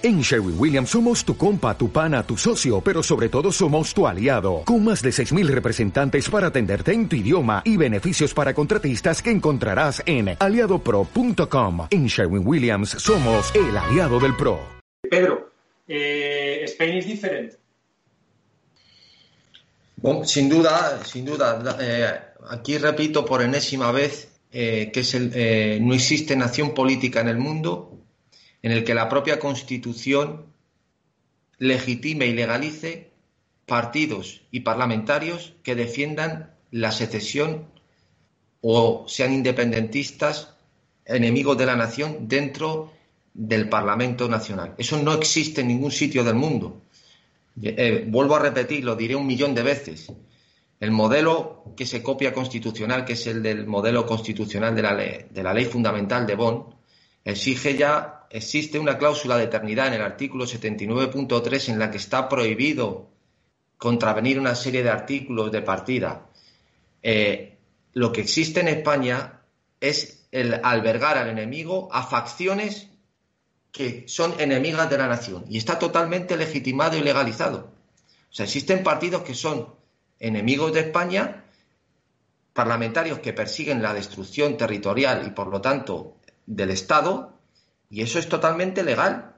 En Sherwin Williams somos tu compa, tu pana, tu socio, pero sobre todo somos tu aliado, con más de 6.000 representantes para atenderte en tu idioma y beneficios para contratistas que encontrarás en aliadopro.com. En Sherwin Williams somos el aliado del PRO. Pedro, eh, Spain is different. Bueno, sin duda, sin duda. Eh, aquí repito por enésima vez eh, que es el, eh, no existe nación política en el mundo en el que la propia Constitución legitime y legalice partidos y parlamentarios que defiendan la secesión o sean independentistas, enemigos de la nación dentro del Parlamento Nacional. Eso no existe en ningún sitio del mundo. Eh, vuelvo a repetir, lo diré un millón de veces. El modelo que se copia constitucional, que es el del modelo constitucional de la ley, de la ley fundamental de Bonn, exige ya, existe una cláusula de eternidad en el artículo 79.3 en la que está prohibido contravenir una serie de artículos de partida. Eh, lo que existe en España es el albergar al enemigo a facciones que son enemigas de la nación y está totalmente legitimado y legalizado. O sea, existen partidos que son enemigos de España, parlamentarios que persiguen la destrucción territorial y por lo tanto del Estado y eso es totalmente legal.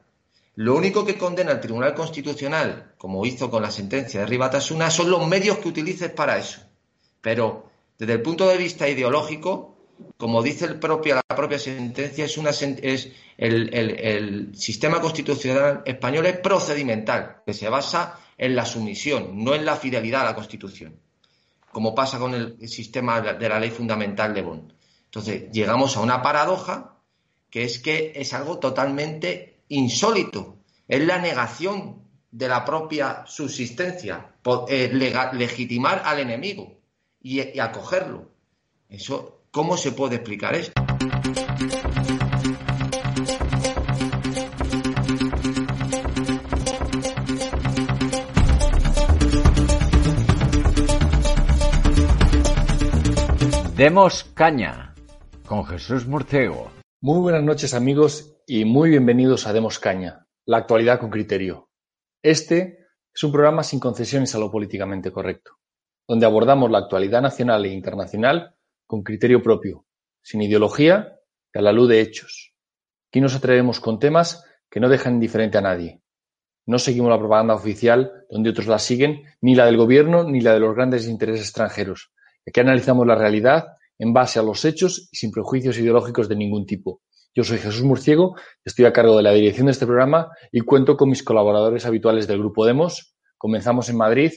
Lo único que condena el Tribunal Constitucional, como hizo con la sentencia de Ribatasuna, son los medios que utilices para eso. Pero desde el punto de vista ideológico, como dice el propio, la propia sentencia, es una, es el, el sistema constitucional español es procedimental, que se basa en la sumisión, no en la fidelidad a la Constitución, como pasa con el sistema de la ley fundamental de Bonn. Entonces, llegamos a una paradoja que es que es algo totalmente insólito. Es la negación de la propia subsistencia, eh, legitimar al enemigo y, acogerlo. Eso, ¿cómo se puede explicar esto? Demos caña con Jesús Murciego. Muy buenas noches amigos y muy bienvenidos a Demos Caña, la actualidad con criterio. Este es un programa sin concesiones a lo políticamente correcto, donde abordamos la actualidad nacional e internacional con criterio propio, sin ideología y a la luz de hechos. Aquí nos atrevemos con temas que no dejan indiferente a nadie. No seguimos la propaganda oficial donde otros la siguen, ni la del gobierno ni la de los grandes intereses extranjeros. Aquí analizamos la realidad en base a los hechos y sin prejuicios ideológicos de ningún tipo. Yo soy Jesús Murciego, estoy a cargo de la dirección de este programa y cuento con mis colaboradores habituales del Grupo Demos. Comenzamos en Madrid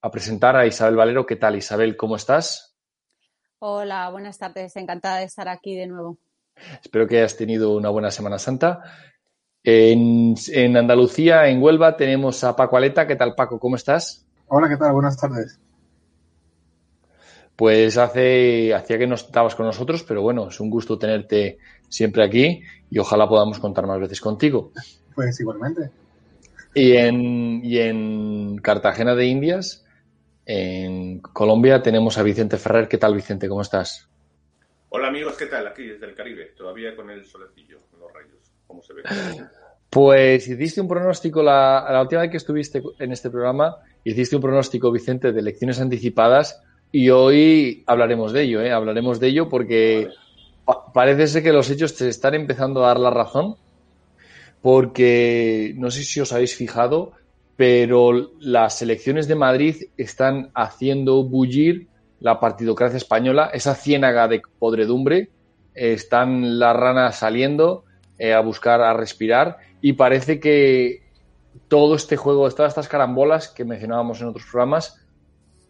a presentar a Isabel Valero. ¿Qué tal, Isabel? ¿Cómo estás? Hola, buenas tardes. Encantada de estar aquí de nuevo. Espero que hayas tenido una buena Semana Santa. En, en Andalucía, en Huelva, tenemos a Paco Aleta. ¿Qué tal, Paco? ¿Cómo estás? Hola, ¿qué tal? Buenas tardes. Pues hace, hacía que no estabas con nosotros, pero bueno, es un gusto tenerte siempre aquí y ojalá podamos contar más veces contigo. Pues igualmente. Y en, y en Cartagena de Indias, en Colombia, tenemos a Vicente Ferrer. ¿Qué tal, Vicente? ¿Cómo estás? Hola amigos, ¿qué tal? Aquí desde el Caribe, todavía con el solecillo, con los rayos, ¿cómo se ve? Pues hiciste un pronóstico, la, la última vez que estuviste en este programa, hiciste un pronóstico, Vicente, de elecciones anticipadas y hoy hablaremos de ello, ¿eh? hablaremos de ello porque parece ser que los hechos te están empezando a dar la razón, porque no sé si os habéis fijado, pero las elecciones de Madrid están haciendo bullir la partidocracia española, esa ciénaga de podredumbre, están las ranas saliendo eh, a buscar, a respirar, y parece que todo este juego, todas estas carambolas que mencionábamos en otros programas,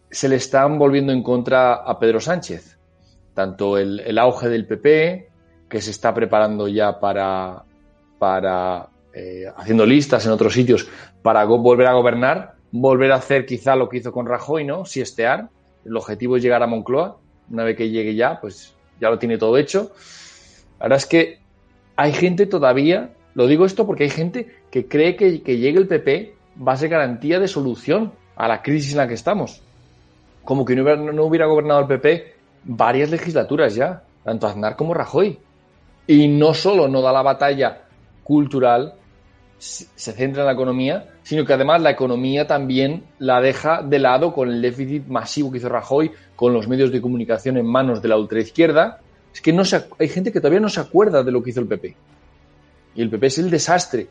se le están volviendo en contra a Pedro Sánchez. Tanto el, auge del PP, que se está preparando ya para, para eh, haciendo listas en otros sitios para volver a gobernar, volver a hacer quizá lo que hizo con Rajoy, ¿no? Siestear. El objetivo es llegar a Moncloa. Una vez que llegue ya, pues ya lo tiene todo hecho. Ahora es que hay gente todavía, lo digo esto porque hay gente que cree que, que llegue el PP va a ser garantía de solución a la crisis en la que estamos como que no hubiera, gobernado el PP varias legislaturas ya, tanto Aznar como Rajoy. Y no solo no da la batalla cultural, se centra en la economía, sino que además la economía también la deja de lado con el déficit masivo que hizo Rajoy, con los medios de comunicación en manos de la ultraizquierda. Es que no se, hay gente que todavía no se acuerda de lo que hizo el PP. Y el PP es el desastre.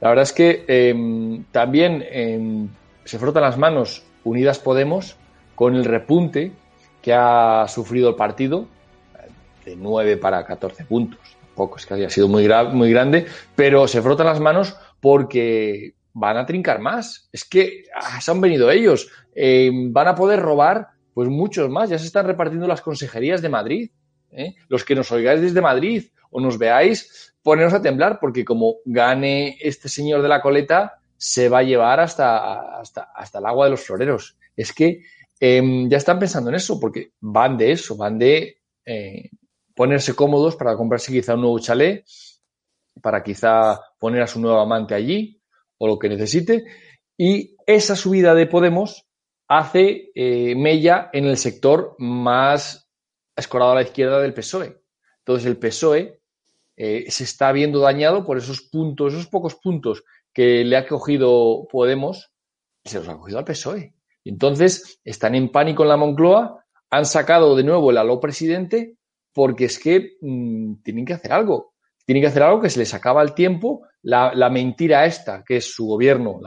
La verdad es que em, también em, se frotan las manos Unidas Podemos con el repunte que ha sufrido el partido, de 9 para 14 puntos poco es que haya sido muy, muy grande, pero se frotan las manos porque van a trincar más. Es que ah, se han venido ellos. Eh, van a poder robar pues muchos más. Ya se están repartiendo las consejerías de Madrid. ¿eh? Los que nos oigáis desde Madrid o nos veáis, poneros a temblar porque como gane este señor de la coleta, se va a llevar hasta, hasta, hasta el agua de los floreros. Es que em, ya están pensando en eso porque van de eso, van de eh, ponerse cómodos para comprarse quizá un nuevo chalet, para quizá poner a su nuevo amante allí o lo que necesite. Y esa subida de Podemos hace eh, mella en el sector más escorado a la izquierda del PSOE. Entonces el PSOE eh, se está viendo dañado por esos puntos, esos pocos puntos que le ha cogido Podemos, se los ha cogido al PSOE. Entonces están en pánico en la Moncloa, han sacado de nuevo el aló presidente porque es que mm, tienen que hacer algo. Tienen que hacer algo que se les acaba el tiempo. La, mentira esta, que es su gobierno,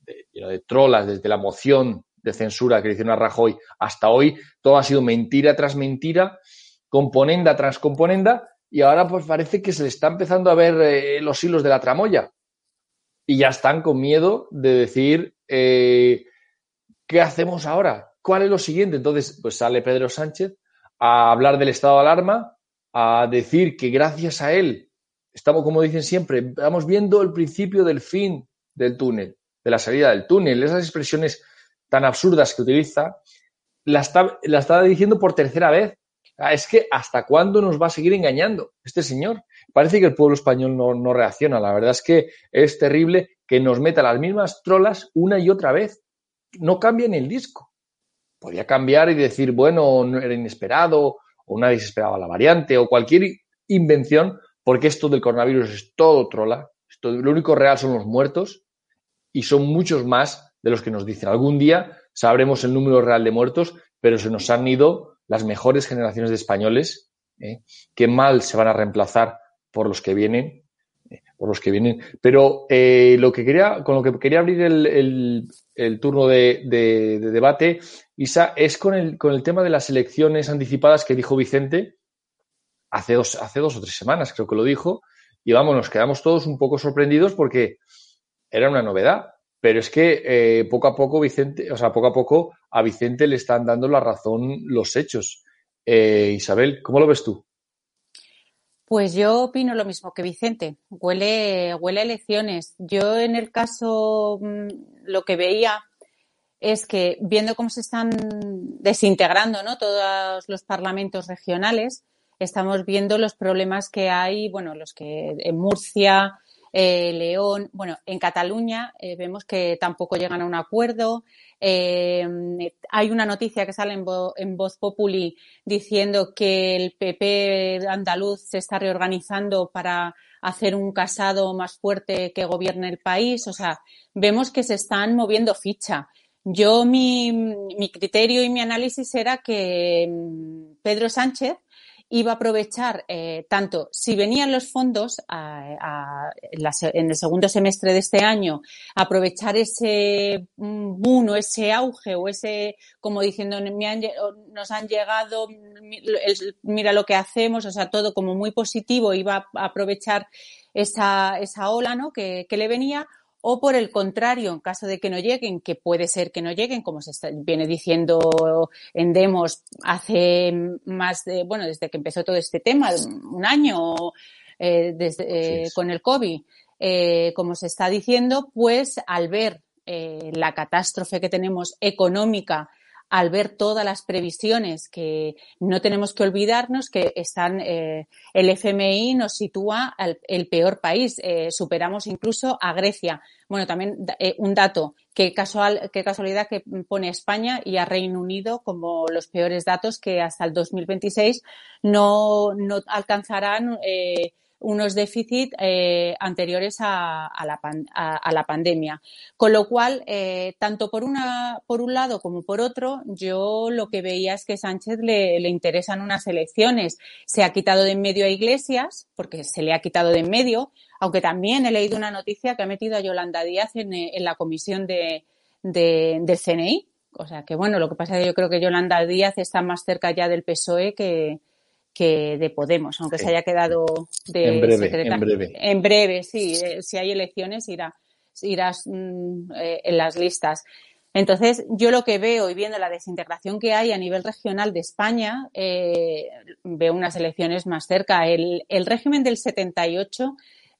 de, trolas, desde la moción de censura que le hicieron a Rajoy hasta hoy, todo ha sido mentira tras mentira, componenda tras componenda, y ahora pues parece que se le está empezando a ver eh, los hilos de la tramoya. Y ya están con miedo de decir, eh, ¿qué hacemos ahora? ¿Cuál es lo siguiente? Entonces, pues sale Pedro Sánchez a hablar del estado de alarma, a decir que gracias a él estamos, como dicen siempre, estamos viendo el principio del fin del túnel, de la salida del túnel, esas expresiones tan absurdas que utiliza, la está, la diciendo por tercera vez. Ah, es que hasta cuándo nos va a seguir engañando este señor. Parece que el pueblo español no, no reacciona. La verdad es que es terrible que nos meta las mismas trolas una y otra vez. No cambien el disco podía cambiar y decir, bueno, no era inesperado, o nadie se esperaba la variante, o cualquier invención, porque esto del coronavirus es todo trola. Esto, lo único real son los muertos y son muchos más de los que nos dicen. Algún día sabremos el número real de muertos, pero se nos han ido las mejores generaciones de españoles, ¿eh? que mal se van a reemplazar por los que vienen por los que vienen. Pero eh, lo que quería, con lo que quería abrir el, el, turno de, debate, Isa, es con el, con el tema de las elecciones anticipadas que dijo Vicente hace dos, hace dos o tres semanas, creo que lo dijo, y vamos, nos quedamos todos un poco sorprendidos porque era una novedad. Pero es que eh, poco a poco Vicente, o sea, poco a poco a Vicente le están dando la razón los hechos. Eh, Isabel, ¿cómo lo ves tú? Pues yo opino lo mismo que Vicente. Huele, huele a elecciones. Yo en el caso mm, lo que veía es que viendo cómo se están desintegrando ¿no? todos los parlamentos regionales, estamos viendo los problemas que hay, bueno, los que en Murcia, eh, León, bueno, en Cataluña eh, vemos que tampoco llegan a un acuerdo. Eh, hay una noticia que sale en, Voz Populi diciendo que el PP andaluz se está reorganizando para hacer un casado más fuerte que gobierne el país. O sea, vemos que se están moviendo ficha. Yo, mi, mi criterio y mi análisis era que mm, Pedro Sánchez iba a aprovechar eh, tanto si venían los fondos en el segundo semestre de este año, aprovechar ese mm, boom o ese auge o ese, como diciendo, nos han llegado, mira lo que hacemos, o sea, todo como muy positivo, iba a aprovechar esa, esa ola ¿no? que, que le venía o por el contrario, en caso de que no lleguen, que puede ser que no lleguen, como se viene diciendo en demos hace más de, bueno, desde que empezó todo este tema, un año eh, desde, eh, con el COVID, eh, como se está diciendo, pues al ver la catástrofe que tenemos económica al ver todas las previsiones que no tenemos que olvidarnos que están eh, el FMI nos sitúa al peor país. Eh, superamos incluso a Grecia. Bueno también eh, un dato qué casual qué casualidad que pone España y a Reino Unido como los peores datos que hasta el 2026 no no alcanzarán unos déficits eh, anteriores a, la a, la pandemia. Con lo cual, eh, tanto por, una, por un lado como por otro, yo lo que veía es que Sánchez le, le interesan unas elecciones. Se ha quitado de en medio a Iglesias, porque se le ha quitado de en medio, aunque también he leído una noticia que ha metido a Yolanda Díaz en, en la comisión de, de, del CNI. O sea que bueno, lo que pasa es que yo creo que Yolanda Díaz está más cerca ya del PSOE que, que de Podemos, aunque se haya quedado de en breve, En breve. En breve, sí. Eh, si hay elecciones irá, irás mm, eh, en las listas. Entonces, yo lo que veo y viendo la desintegración que hay a nivel regional de España, eh, veo unas elecciones más cerca. El, el régimen del 78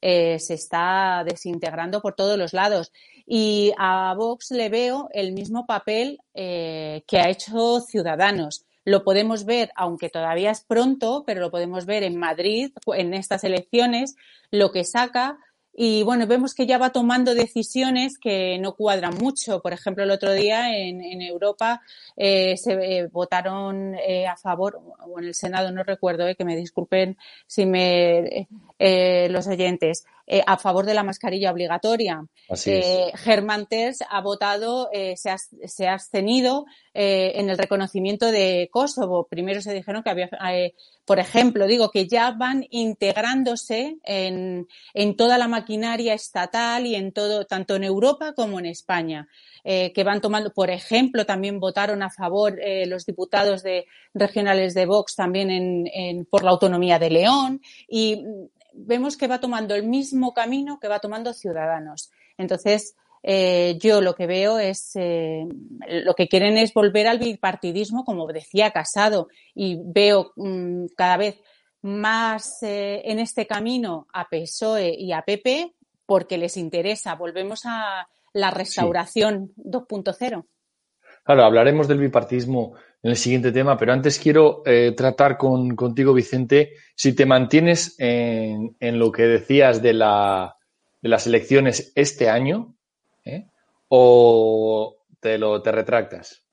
eh, se está desintegrando por todos los lados. Y a Vox le veo el mismo papel eh, que ha hecho Ciudadanos lo podemos ver, aunque todavía es pronto, pero lo podemos ver en Madrid, en estas elecciones, lo que saca. Y bueno, vemos que ya va tomando decisiones que no cuadran mucho. Por ejemplo, el otro día en, Europa eh, se eh, votaron eh, a favor, o en el Senado, no recuerdo, eh, que me disculpen si me los oyentes, eh, a favor de la mascarilla obligatoria. Eh, Germán Terz ha votado, eh, se, ha, se, ha, abstenido eh, en el reconocimiento de Kosovo. Primero se dijeron que había, por ejemplo, digo que ya van integrándose en, en, toda la maquinaria estatal y en todo, tanto en Europa como en España. Que van tomando, por ejemplo, también votaron a favor los diputados de regionales de Vox también en, en, por la autonomía de León y vemos que va tomando el mismo camino que va tomando Ciudadanos. Entonces, eh, yo lo que veo es, eh, lo que quieren es volver al bipartidismo, como decía Casado, y veo mmm, cada vez más eh, en este camino a PSOE y a PP porque les interesa. Volvemos a la restauración sí. 2.0. Claro, hablaremos del bipartismo en el siguiente tema, pero antes quiero eh, tratar con, contigo, Vicente, si te mantienes en, en lo que decías de, la, de, las elecciones este año ¿eh? o te, lo, te retractas.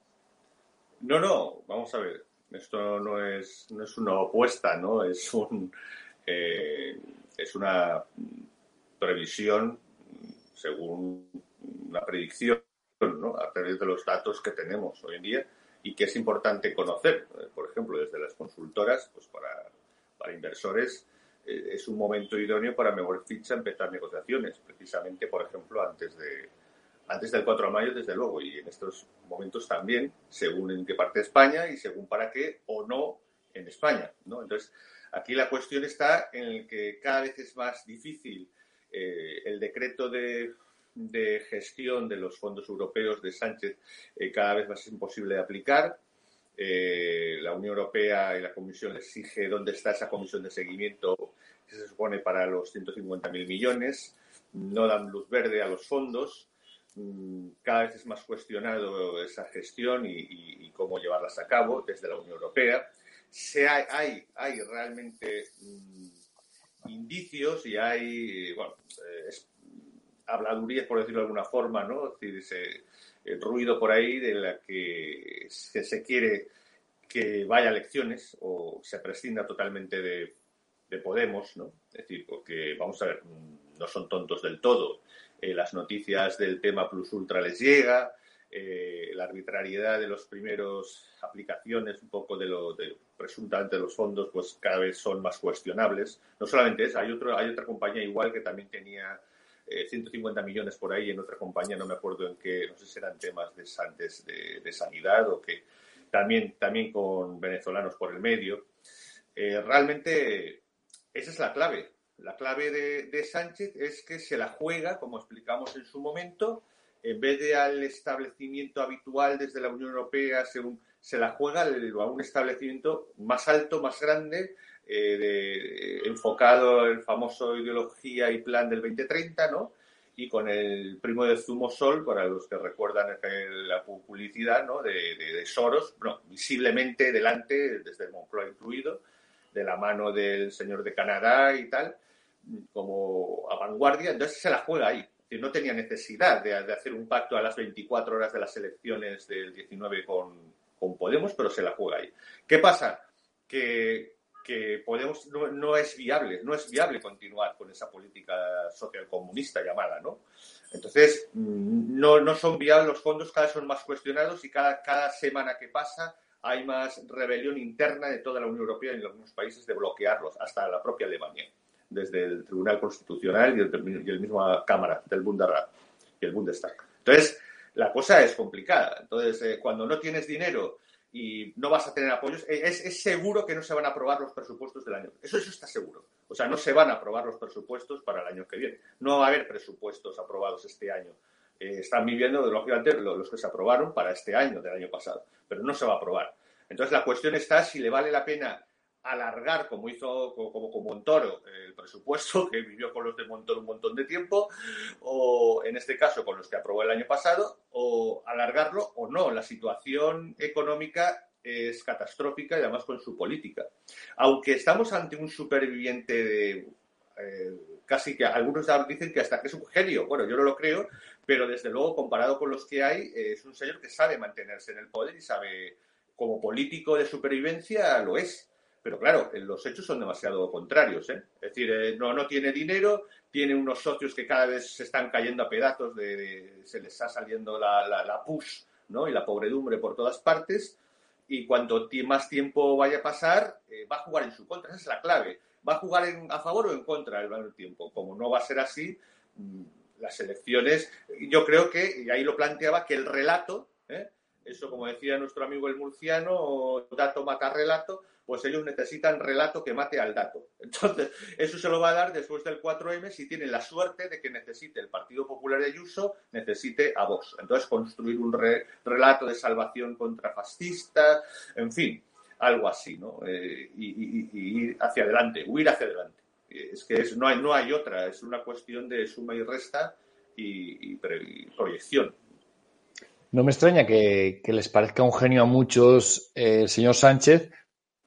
No, no, vamos a ver. Esto no es, no es una opuesta, ¿no? Es, un, eh, es una previsión según una predicción ¿no? a través de los datos que tenemos hoy en día y que es importante conocer. Por ejemplo, desde las consultoras, pues para, para inversores eh, es un momento idóneo para mejor ficha empezar negociaciones, precisamente, por ejemplo, antes de antes del 4 de mayo, desde luego, y en estos momentos también, según en qué parte de España y según para qué o no en España. ¿no? Entonces, aquí la cuestión está en el que cada vez es más difícil eh, el decreto de de gestión de los fondos europeos de Sánchez eh, cada vez más imposible de aplicar. Eh, la Unión Europea y la Comisión exige dónde está esa comisión de seguimiento que se supone para los 150.000 millones. No dan luz verde a los fondos. Mm, cada vez es más cuestionado esa gestión y, cómo llevarlas a cabo desde la Unión Europea. Se hay, hay, hay realmente mmm, indicios y hay, bueno, eh, habladurías, por decirlo de alguna forma, ¿no? Es decir, ese el ruido por ahí de la que se, se quiere que vaya a elecciones o se prescinda totalmente de, de, Podemos, ¿no? Es decir, porque, vamos a ver, no son tontos del todo. Eh, las noticias del tema Plus Ultra les llega, eh, la arbitrariedad de los primeros aplicaciones, un poco de lo de presuntamente de los fondos, pues cada vez son más cuestionables. No solamente eso, hay, otro, hay otra compañía igual que también tenía eh, 150 millones por ahí en otra compañía, no me acuerdo en qué, no sé si eran temas de, de, de sanidad o que también, también con venezolanos por el medio. Eh, realmente esa es la clave. La clave de, de, Sánchez es que se la juega, como explicamos en su momento, en vez de al establecimiento habitual desde la Unión Europea, según, se la juega a un establecimiento más alto, más grande, eh, de, enfocado en el famoso ideología y plan del 2030, ¿no? Y con el primo de Zumosol, para los que recuerdan la publicidad, ¿no? De, Soros, bueno, visiblemente delante, desde el Moncloa incluido, de la mano del señor de Canadá y tal, como a vanguardia, entonces se la juega ahí. No tenía necesidad de, de hacer un pacto a las 24 horas de las elecciones del 19 con, con Podemos, pero se la juega ahí. ¿Qué pasa? Que que podemos no, no, es viable, no es viable continuar con esa política social comunista llamada, ¿no? Entonces, mm, no, no son viables los fondos, cada vez son más cuestionados y cada, cada semana que pasa hay más rebelión interna de toda la Unión Europea y en algunos países de bloquearlos, hasta la propia Alemania, desde el Tribunal Constitucional y el, y el mismo Cámara del Bundesrat y el Bundestag. Entonces, la cosa es complicada. Entonces, eh, cuando no tienes dinero y no vas a tener apoyos, eh, es, es, seguro que no se van a aprobar los presupuestos del año. Eso, eso está seguro. O sea, no se van a aprobar los presupuestos para el año que viene. No va a haber presupuestos aprobados este año. Eh, están viviendo, lógicamente, los que se aprobaron para este año, del año pasado, pero no se va a aprobar. Entonces, la cuestión está si le vale la pena alargar, como hizo como, como Montoro, el presupuesto, que vivió con los de Montoro un montón de tiempo, o en este caso con los que aprobó el año pasado, o alargarlo o no. La situación económica es catastrófica y además con su política. Aunque estamos ante un superviviente de eh, casi que algunos dicen que hasta que es un genio. Bueno, yo no lo creo, pero desde luego comparado con los que hay, eh, es un señor que sabe mantenerse en el poder y sabe, como político de supervivencia, lo es. Pero claro, los hechos son demasiado contrarios. ¿eh? Es decir, eh, no, no tiene dinero, tiene unos socios que cada vez se están cayendo a pedazos, de, se les está saliendo la, la, push ¿no? y la pobredumbre por todas partes. Y cuanto más tiempo vaya a pasar, eh, va a jugar en su contra. Esa es la clave. Va a jugar a favor o en contra del tiempo. Como no va a ser así, mm, las elecciones, yo creo que, y ahí lo planteaba, que el relato, ¿eh? eso como decía nuestro amigo el murciano, dato mata relato, pues ellos necesitan relato que mate al dato. Entonces, eso se lo va a dar después del 4M si tienen la suerte de que necesite el Partido Popular de Ayuso, necesite a Vox. Entonces, construir un re, relato de salvación contra fascistas, en fin, algo así, ¿no? Eh, y, ir hacia adelante, huir hacia adelante. Es que es, no, hay, no hay otra, es una cuestión de suma y resta y, proyección. No me extraña que, que, les parezca un genio a muchos eh, el señor Sánchez,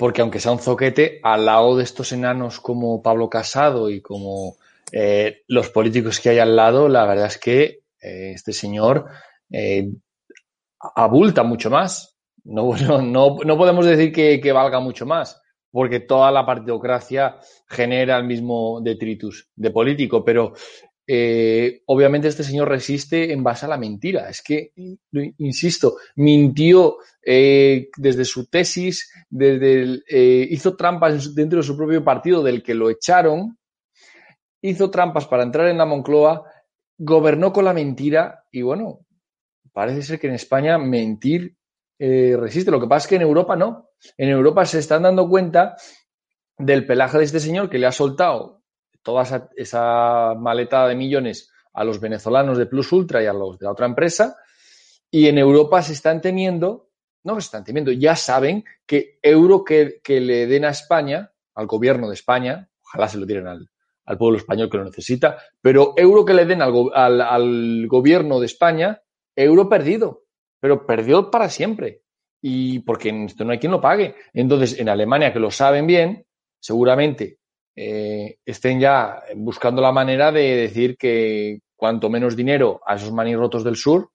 porque aunque sea un zoquete, al lado de estos enanos como Pablo Casado y como eh, los políticos que hay al lado, la verdad es que eh, este señor eh, abulta mucho más. No, no, no, podemos decir que, que, valga mucho más, porque toda la partidocracia genera el mismo detritus de político, pero eh, obviamente este señor resiste en base a la mentira. Es que, insisto, mintió eh, desde su tesis, desde el, eh, hizo trampas dentro de su propio partido del que lo echaron, hizo trampas para entrar en la Moncloa, gobernó con la mentira y bueno, parece ser que en España mentir resiste. Lo que pasa es que en Europa no. En Europa se están dando cuenta del pelaje de este señor que le ha soltado toda esa, maleta de millones a los venezolanos de Plus Ultra y a los de la otra empresa. Y en Europa se están temiendo, no se están temiendo, ya saben que euro que, que le den a España, al gobierno de España, ojalá se lo dieran al, al pueblo español que lo necesita, pero euro que le den al, al, al gobierno de España, euro perdido, pero perdió para siempre. Y porque esto no hay quien lo pague. Entonces, en Alemania, que lo saben bien, seguramente eh, estén ya buscando la manera de decir que cuanto menos dinero a esos manirrotos del sur,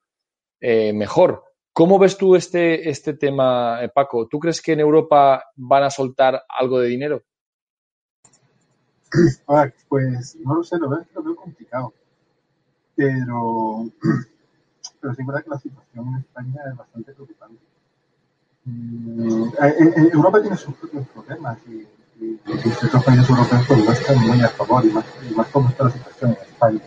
eh, mejor. ¿Cómo ves tú este, este tema, eh, Paco? ¿Tú crees que en Europa van a soltar algo de dinero? Pues no lo sé, lo veo, lo veo complicado. Pero, pero sí es verdad que la situación en España es bastante preocupante. Mm, Europa tiene sus propios problemas y ciertos países europeos pues, no están muy a favor y más, y más como está la situación en España.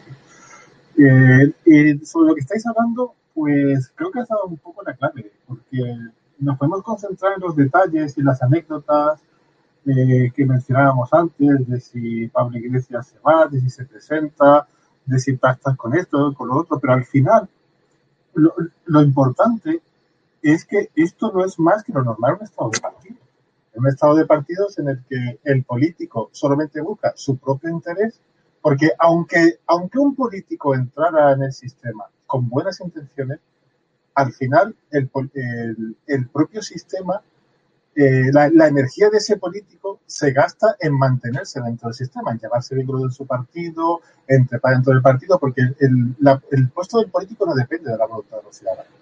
Eh, eh, sobre lo que estáis hablando, pues creo que has dado un poco la clave, porque nos podemos concentrar en los detalles y las anécdotas eh, que mencionábamos antes, de si Pablo Iglesias se va, de si se presenta, de si pactas con esto, con lo otro, pero al final lo, lo importante es que esto no es más que lo normal en un estado de partido un estado de partidos en el que el político solamente busca su propio interés, porque aunque, aunque un político entrara en el sistema con buenas intenciones, al final el, el, propio sistema, eh, la, energía de ese político se gasta en mantenerse dentro del sistema, en llevarse dentro de su partido, en trepar dentro del partido, porque el, el puesto del político no depende de la voluntad de los ciudadanos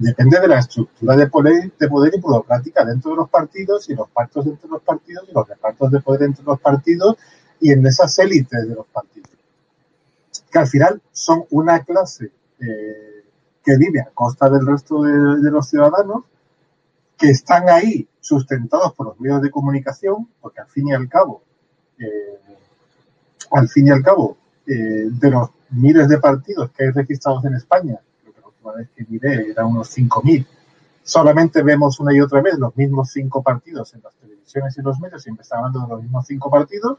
depende de la estructura de poder, de poder y burocrática dentro de los partidos y los pactos entre los partidos y los repartos de poder entre los partidos y en esas élites de los partidos. Que al final son una clase eh, que vive a costa del resto de, los ciudadanos, que están ahí sustentados por los medios de comunicación, porque al fin y al cabo, eh, al fin y al cabo, eh, de los miles de partidos que hay registrados en España, vez que miré era unos 5.000. Solamente vemos una y otra vez los mismos cinco partidos en las televisiones y los medios, siempre está hablando de los mismos cinco partidos,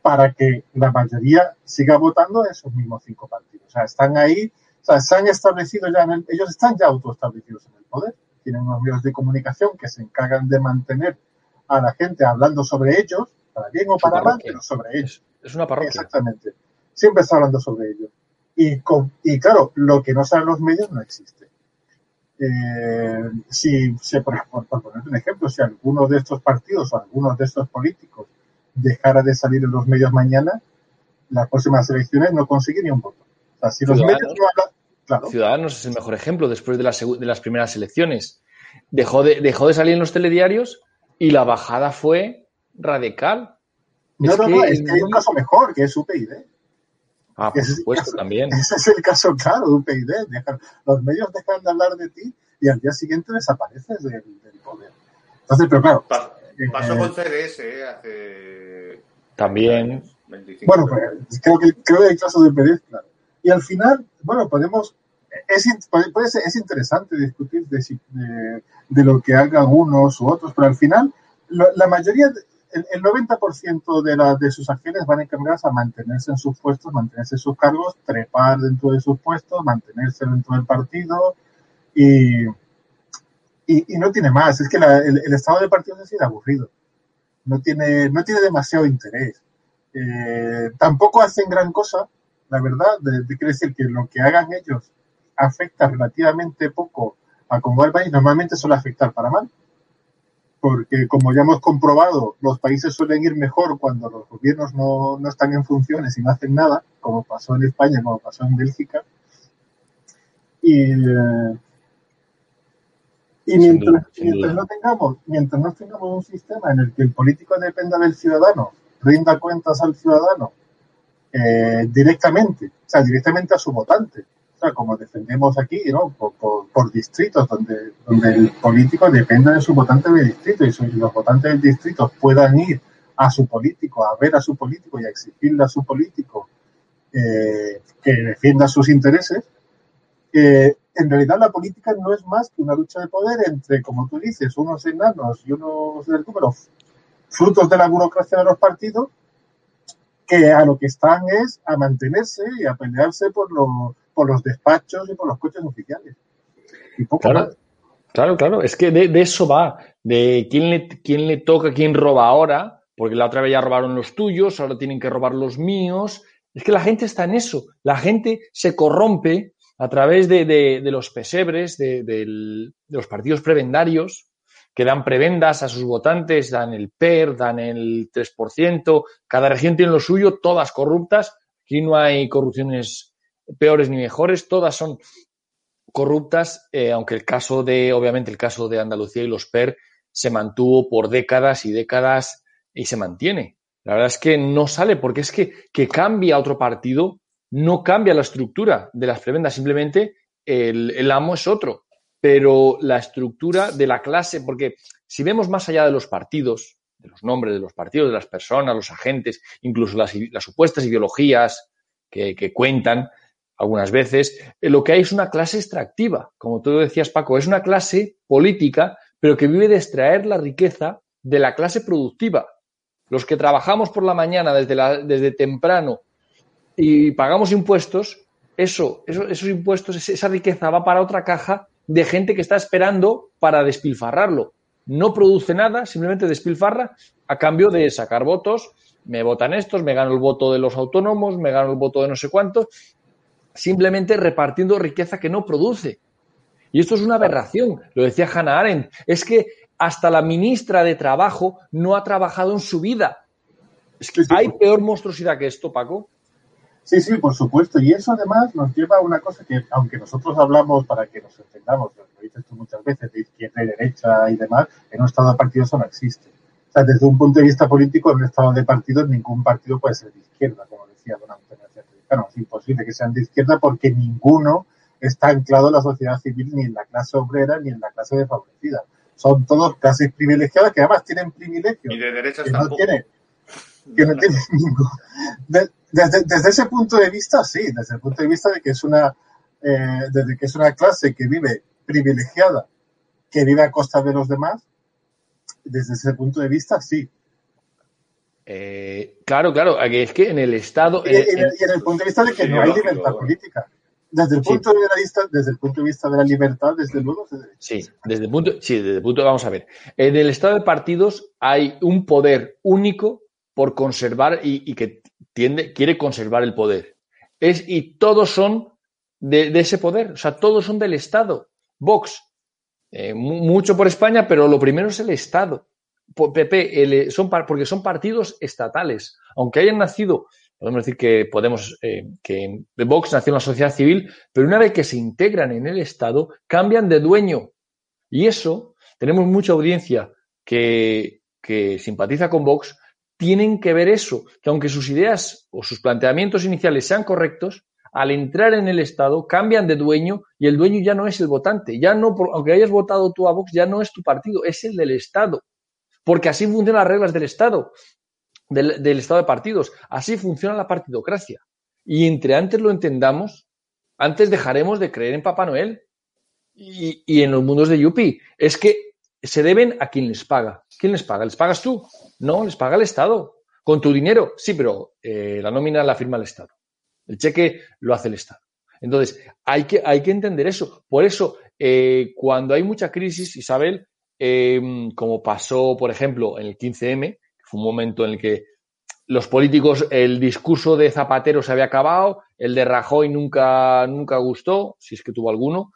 para que la mayoría siga votando a esos mismos cinco partidos. O sea, están ahí, o sea, se han establecido ya, en ellos están ya autoestablecidos en el poder, tienen unos medios de comunicación que se encargan de mantener a la gente hablando sobre ellos, para bien o para mal, pero sobre ellos. Es una parroquia. Exactamente. Siempre está hablando sobre ellos. Y, y claro, lo que no saben los medios no existe. Eh, si, por, por, poner un ejemplo, si alguno de estos partidos o algunos de estos políticos dejara de salir en los medios mañana, las próximas elecciones no consiguen ni un voto. O sea, si los medios no hablan, claro. Ciudadanos es el mejor ejemplo después de las, de las primeras elecciones. Dejó de, dejó de salir en los telediarios y la bajada fue radical. No, no, no, es que hay un caso mejor, que es UPyD. Ah, por supuesto, también. Ese es el caso claro de un PID. los medios dejan de hablar de ti y al día siguiente desapareces del, poder. Entonces, pero claro. pasó eh, con CDS eh, hace. También. bueno, pues, creo que, creo que el caso de PID, claro. Y al final, bueno, podemos. Es, puede ser, es interesante discutir de, de, lo que hagan unos u otros, pero al final, la mayoría el, 90% de, la, de sus acciones van encaminadas a mantenerse en sus puestos, mantenerse en sus cargos, trepar dentro de sus puestos, mantenerse dentro del partido y, y, no tiene más. Es que el, estado de partido es aburrido. No tiene, no tiene demasiado interés. Eh, tampoco hacen gran cosa, la verdad. De, quiere decir que lo que hagan ellos afecta relativamente poco a cómo va el país. Normalmente suele afectar para mal porque como ya hemos comprobado, los países suelen ir mejor cuando los gobiernos no, no, están en funciones y no hacen nada, como pasó en España, como pasó en Bélgica. Y, eh, y mientras, mientras, no tengamos, mientras no tengamos un sistema en el que el político dependa del ciudadano, rinda cuentas al ciudadano eh, directamente, o sea, directamente a su votante, o sea, como defendemos aquí, ¿no? Por, distritos, donde, el político depende de su votante de distrito y, los votantes del distrito puedan ir a su político, a ver a su político y a exigirle a su político eh, que defienda sus intereses, eh, en realidad la política no es más que una lucha de poder entre, como tú dices, unos enanos y unos del número, frutos de la burocracia de los partidos, que a lo que están es a mantenerse y a pelearse por los por los despachos y por los coches oficiales. claro, claro, claro, es que de, eso va, de quién le, quién le toca, quién roba ahora, porque la otra vez ya robaron los tuyos, ahora tienen que robar los míos. Es que la gente está en eso, la gente se corrompe a través de, los pesebres, de, los partidos prebendarios, que dan prebendas a sus votantes, dan el PER, dan el 3%, cada región tiene lo suyo, todas corruptas. Aquí no hay corrupciones peores ni mejores, todas son corruptas, eh, aunque el caso de, obviamente, el caso de Andalucía y los PER se mantuvo por décadas y décadas y se mantiene. La verdad es que no sale, porque es que que cambia otro partido no cambia la estructura de las prebendas, simplemente el, el amo es otro. Pero la estructura de la clase, porque si vemos más allá de los partidos, de los nombres de los partidos, de las personas, los agentes, incluso las, las supuestas ideologías que, que, cuentan, algunas veces, eh, lo que hay es una clase extractiva, como tú decías, Paco, es una clase política, pero que vive de extraer la riqueza de la clase productiva. Los que trabajamos por la mañana desde, desde temprano y pagamos impuestos, eso, esos impuestos, esa riqueza va para otra caja de gente que está esperando para despilfarrarlo. No produce nada, simplemente despilfarra a cambio de sacar votos. Me votan estos, me gano el voto de los autónomos, me gano el voto de no sé cuántos, simplemente repartiendo riqueza que no produce. Y esto es una aberración, lo decía Hannah Arendt, es que hasta la ministra de Trabajo no ha trabajado en su vida. Es que hay peor monstruosidad que esto, Paco. Sí, sí, por supuesto. Y eso además nos lleva a una cosa que, aunque nosotros hablamos para que nos entendamos, lo dices tú muchas veces, de izquierda y derecha y demás, en un estado de partido eso no existe. O sea, desde un punto de vista político, en un estado de partidos, ningún partido puede ser de izquierda, como decía don Antonio Claro, es imposible que sean de izquierda porque ninguno está anclado en la sociedad civil, ni en la clase obrera, ni en la clase desfavorecida. Son todos clases privilegiadas que además tienen privilegios. Y de derecha que no tienen, que no tienen ningún. desde, desde, ese punto de vista, sí, desde el punto de vista de que es una, eh, desde que es una clase que vive privilegiada, que vive a costa de los demás, desde ese punto de vista, sí. Eh, claro, claro, es que en el Estado... Y, en, el punto de vista de que no hay libertad política. Desde el punto de vista, desde el punto de vista de la libertad, desde luego. Sí, desde el punto, sí, desde el punto, vamos a ver. En el Estado de partidos hay un poder único por conservar y, que tiende, quiere conservar el poder. Es, y todos son de, ese poder, o sea, todos son del Estado. Vox, eh, mucho por España, pero lo primero es el Estado. PP, son, porque son partidos estatales, aunque hayan nacido, podemos decir que podemos, eh, que Vox nació en la sociedad civil, pero una vez que se integran en el Estado, cambian de dueño. Y eso, tenemos mucha audiencia que, que simpatiza con Vox, tienen que ver eso, que aunque sus ideas o sus planteamientos iniciales sean correctos, al entrar en el Estado cambian de dueño y el dueño ya no es el votante, ya no, aunque hayas votado tú a Vox, ya no es tu partido, es el del Estado porque así funcionan las reglas del Estado, del, Estado de partidos, así funciona la partidocracia. Y entre antes lo entendamos, antes dejaremos de creer en Papá Noel y, en los mundos de Yupi. Es que se deben a quien les paga. ¿Quién les paga? ¿Les pagas tú? No, les paga el Estado. Con tu dinero, sí, pero eh, la nómina la firma el Estado. El cheque lo hace el Estado. Entonces, hay que, hay que entender eso. Por eso, eh, cuando hay mucha crisis, Isabel, Em, como pasó, por ejemplo, en el 15M, que fue un momento en el que los políticos, el discurso de Zapatero se había acabado, el de Rajoy nunca, nunca gustó, si es que tuvo alguno,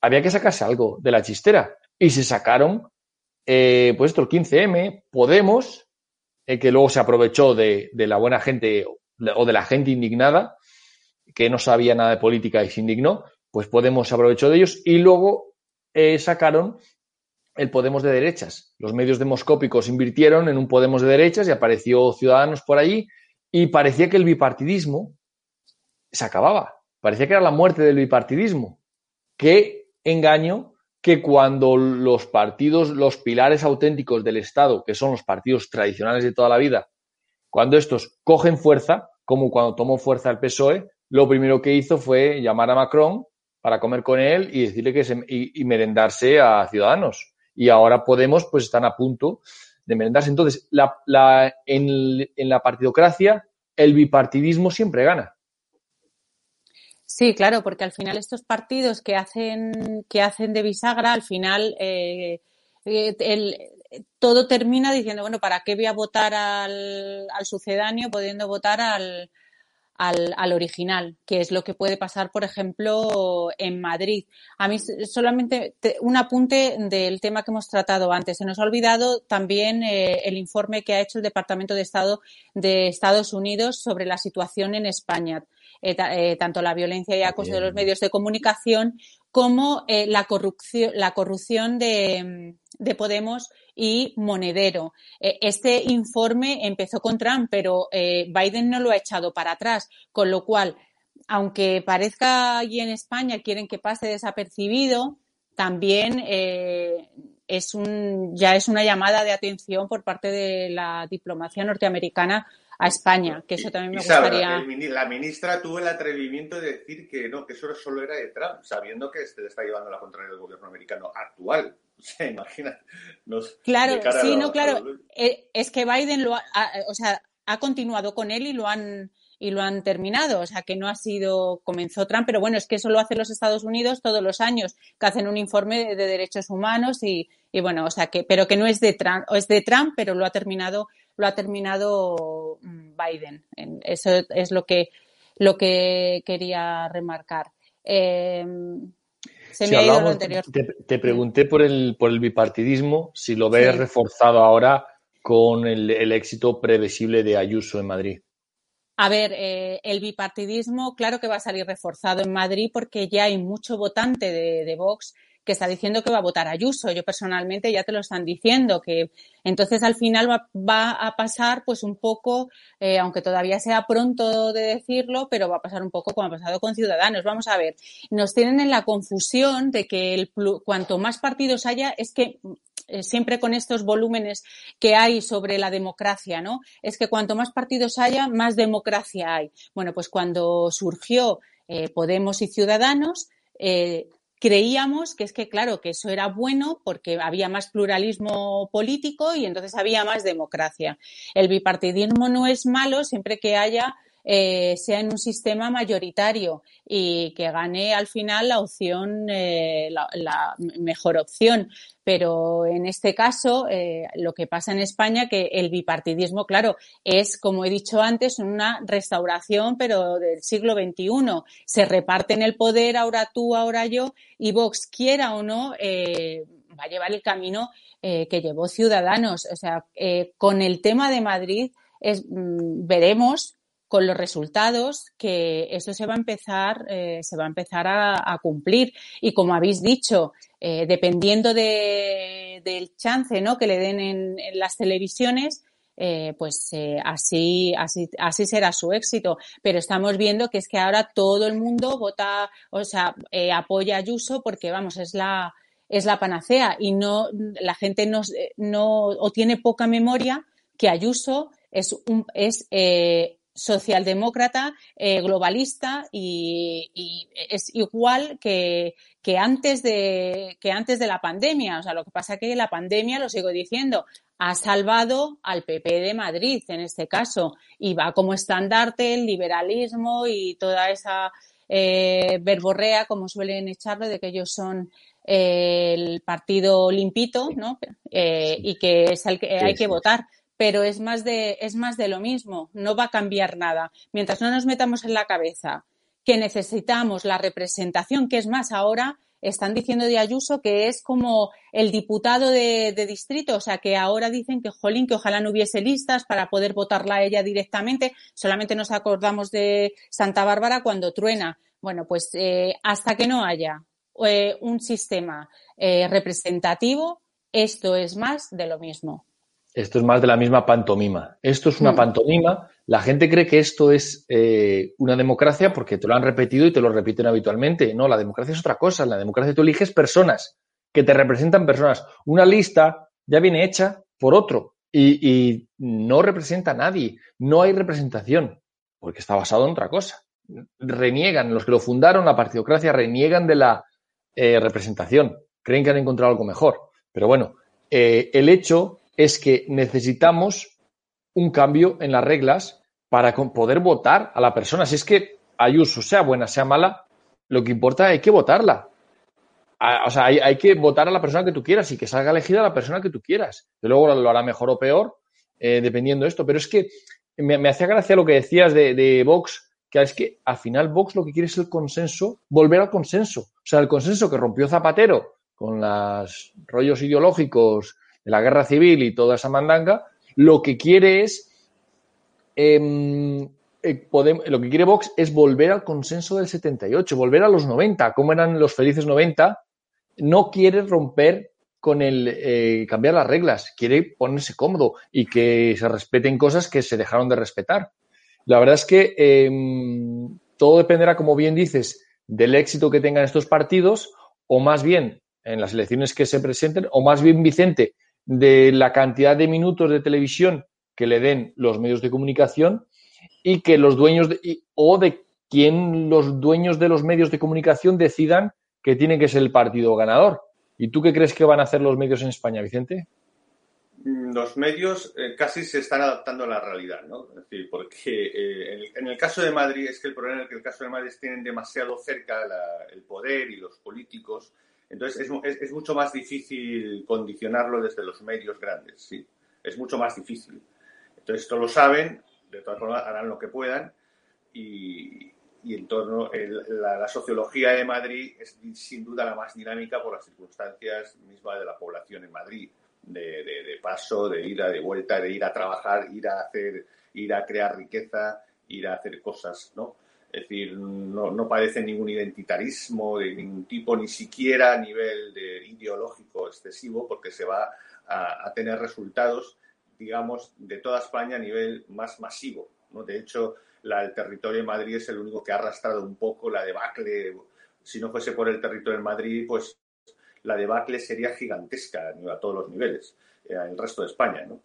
había que sacarse algo de la chistera. Y se sacaron, eh, pues esto, el 15M, Podemos, el que luego se aprovechó de, de la buena gente o de la gente indignada, que no sabía nada de política y se indignó, pues Podemos se aprovechó de ellos y luego eh, sacaron el Podemos de derechas. Los medios demoscópicos invirtieron en un Podemos de derechas y apareció Ciudadanos por allí y parecía que el bipartidismo se acababa. Parecía que era la muerte del bipartidismo. Qué engaño que cuando los partidos, los pilares auténticos del Estado, que son los partidos tradicionales de toda la vida, cuando estos cogen fuerza, como cuando tomó fuerza el PSOE, lo primero que hizo fue llamar a Macron para comer con él y decirle que se, y merendarse a Ciudadanos y ahora Podemos pues están a punto de merendarse. Entonces, la, en, la partidocracia el bipartidismo siempre gana. Sí, claro, porque al final estos partidos que hacen, que hacen de bisagra, al final eh, eh, todo termina diciendo, bueno, ¿para qué voy a votar al, al sucedáneo pudiendo votar al, al, original, que es lo que puede pasar, por ejemplo, en Madrid. A mí solamente un apunte del tema que hemos tratado antes. Se nos ha olvidado también eh, el informe que ha hecho el Departamento de Estado de Estados Unidos sobre la situación en España. Eh, eh, tanto la violencia y acoso de los medios de comunicación como la corrupción, la corrupción de, de Podemos y Monedero. Eh, este informe empezó con Trump, pero eh, Biden no lo ha echado para atrás, con lo cual, aunque parezca allí en España quieren que pase desapercibido, también eh, es un, ya es una llamada de atención por parte de la diplomacia norteamericana a España, que eso también me gustaría. La ministra tuvo el atrevimiento de decir que no, que eso solo era de Trump, sabiendo que este está llevando la contraria del gobierno americano actual. Imagina. claro, sí, no, claro. Eh, es que Biden lo ha, o sea, ha continuado con él y lo han y lo han terminado. O sea, que no ha sido, comenzó Trump, pero bueno, es que eso lo hacen los Estados Unidos todos los años, que hacen un informe de, derechos humanos y, y, bueno, o sea, que, pero que no es de Trump, es de Trump, pero lo ha terminado, lo ha terminado mm, Biden. Eso es lo que, lo que quería remarcar. Eh, se me ha ido lo anterior. Te, pregunté por el, por el bipartidismo, si lo ves reforzado ahora con el, éxito previsible de Ayuso en Madrid. A ver, eh, el bipartidismo, claro que va a salir reforzado en Madrid porque ya hay mucho votante de, de Vox que está diciendo que va a votar Ayuso. Yo personalmente ya te lo están diciendo, que entonces al final va, a pasar pues un poco, eh, aunque todavía sea pronto de decirlo, pero va a pasar un poco como ha pasado con Ciudadanos. Vamos a ver, nos tienen en la confusión de que el, cuanto más partidos haya, es que eh, siempre con estos volúmenes que hay sobre la democracia, ¿no? Es que cuanto más partidos haya, más democracia hay. Bueno, pues cuando surgió eh, Podemos y Ciudadanos, creíamos que es que, claro, que eso era bueno porque había más pluralismo político y entonces había más democracia. El bipartidismo no es malo siempre que haya eh, sea en un sistema mayoritario y que gane al final la opción, eh, la, mejor opción. Pero en este caso, eh, lo que pasa en España, que el bipartidismo, claro, es, como he dicho antes, una restauración, pero del siglo XXI. Se reparten el poder, ahora tú, ahora yo, y Vox, quiera o no, va a llevar el camino que llevó Ciudadanos. O sea, con el tema de Madrid, es, mm, veremos con los resultados que eso se va a empezar, eh, se va a, empezar a, cumplir. Y como habéis dicho, eh, dependiendo de, del chance ¿no? que le den en, las televisiones, eh, pues así, así, así será su éxito. Pero estamos viendo que es que ahora todo el mundo vota, o sea, apoya a Ayuso porque, vamos, es la, es la panacea y no, la gente no, no, o tiene poca memoria que Ayuso es un, es, socialdemócrata, eh, globalista y, es igual que, que, antes de, que antes de la pandemia. O sea, lo que pasa es que la pandemia, lo sigo diciendo, ha salvado al PP de Madrid en este caso y va como estandarte el liberalismo y toda esa eh, verborrea, como suelen echarlo, de que ellos son eh, el partido limpito, ¿no? y que es el que hay que votar pero es más de, es más de lo mismo, no va a cambiar nada. Mientras no nos metamos en la cabeza que necesitamos la representación, que es más ahora, están diciendo de Ayuso que es como el diputado de, distrito, o sea que ahora dicen que jolín, que ojalá no hubiese listas para poder votarla a ella directamente, solamente nos acordamos de Santa Bárbara cuando truena. Bueno, pues eh, hasta que no haya eh, un sistema eh, representativo, esto es más de lo mismo. Esto es más de la misma pantomima. Esto es una mm. pantomima. La gente cree que esto es eh, una democracia porque te lo han repetido y te lo repiten habitualmente. No, la democracia es otra cosa. En la democracia tú eliges personas que te representan personas. Una lista ya viene hecha por otro y, no representa a nadie. No hay representación porque está basado en otra cosa. Reniegan, los que lo fundaron, la partidocracia, reniegan de la eh, representación. Creen que han encontrado algo mejor. Pero bueno, eh, el hecho es que necesitamos un cambio en las reglas para poder votar a la persona. Si es que Ayuso, sea buena, sea mala, lo que importa es que votarla. O sea, hay, que votar a la persona que tú quieras y que salga elegida la persona que tú quieras. Y luego lo hará mejor o peor, eh, dependiendo de esto. Pero es que me, hacía gracia lo que decías de, de, Vox, que es que al final Vox lo que quiere es el consenso, volver al consenso. O sea, el consenso que rompió Zapatero con los rollos ideológicos de la guerra civil y toda esa mandanga, lo que quiere es em, eh, lo que quiere Vox es volver al consenso del 78, volver a los 90, como eran los felices 90. No quiere romper con el eh, cambiar las reglas, quiere ponerse cómodo y que se respeten cosas que se dejaron de respetar. La verdad es que em, todo dependerá, como bien dices, del éxito que tengan estos partidos, o más bien en las elecciones que se presenten, o más bien, Vicente, de la cantidad de minutos de televisión que le den los medios de comunicación y que los dueños o de quién los dueños de los medios de comunicación decidan que tiene que ser el partido ganador. ¿Y tú qué crees que van a hacer los medios en España, Vicente? Mm, los medios eh, casi se están adaptando a la realidad, ¿no? Es decir, porque eh, en, el, caso de Madrid es que el problema es que el caso de Madrid tienen demasiado cerca el poder y los políticos entonces es, mucho más difícil condicionarlo desde los medios grandes, sí. Es mucho más difícil. Entonces esto lo saben, de todas formas harán lo que puedan y, y en torno la, la, sociología de Madrid es sin duda la más dinámica por las circunstancias mismas de la población en Madrid, de, de, de, paso, de ida, de vuelta, de ir a trabajar, ir a hacer, ir a crear riqueza ir a hacer cosas, ¿no? Es decir, no, no padece ningún identitarismo de ningún tipo, ni siquiera a nivel de ideológico excesivo, porque se va a, tener resultados, digamos, de toda España a nivel más masivo. ¿no? De hecho, el territorio de Madrid es el único que ha arrastrado un poco la debacle. Si no fuese por el territorio de Madrid, pues la debacle sería gigantesca a todos los niveles, en eh, el resto de España. ¿no?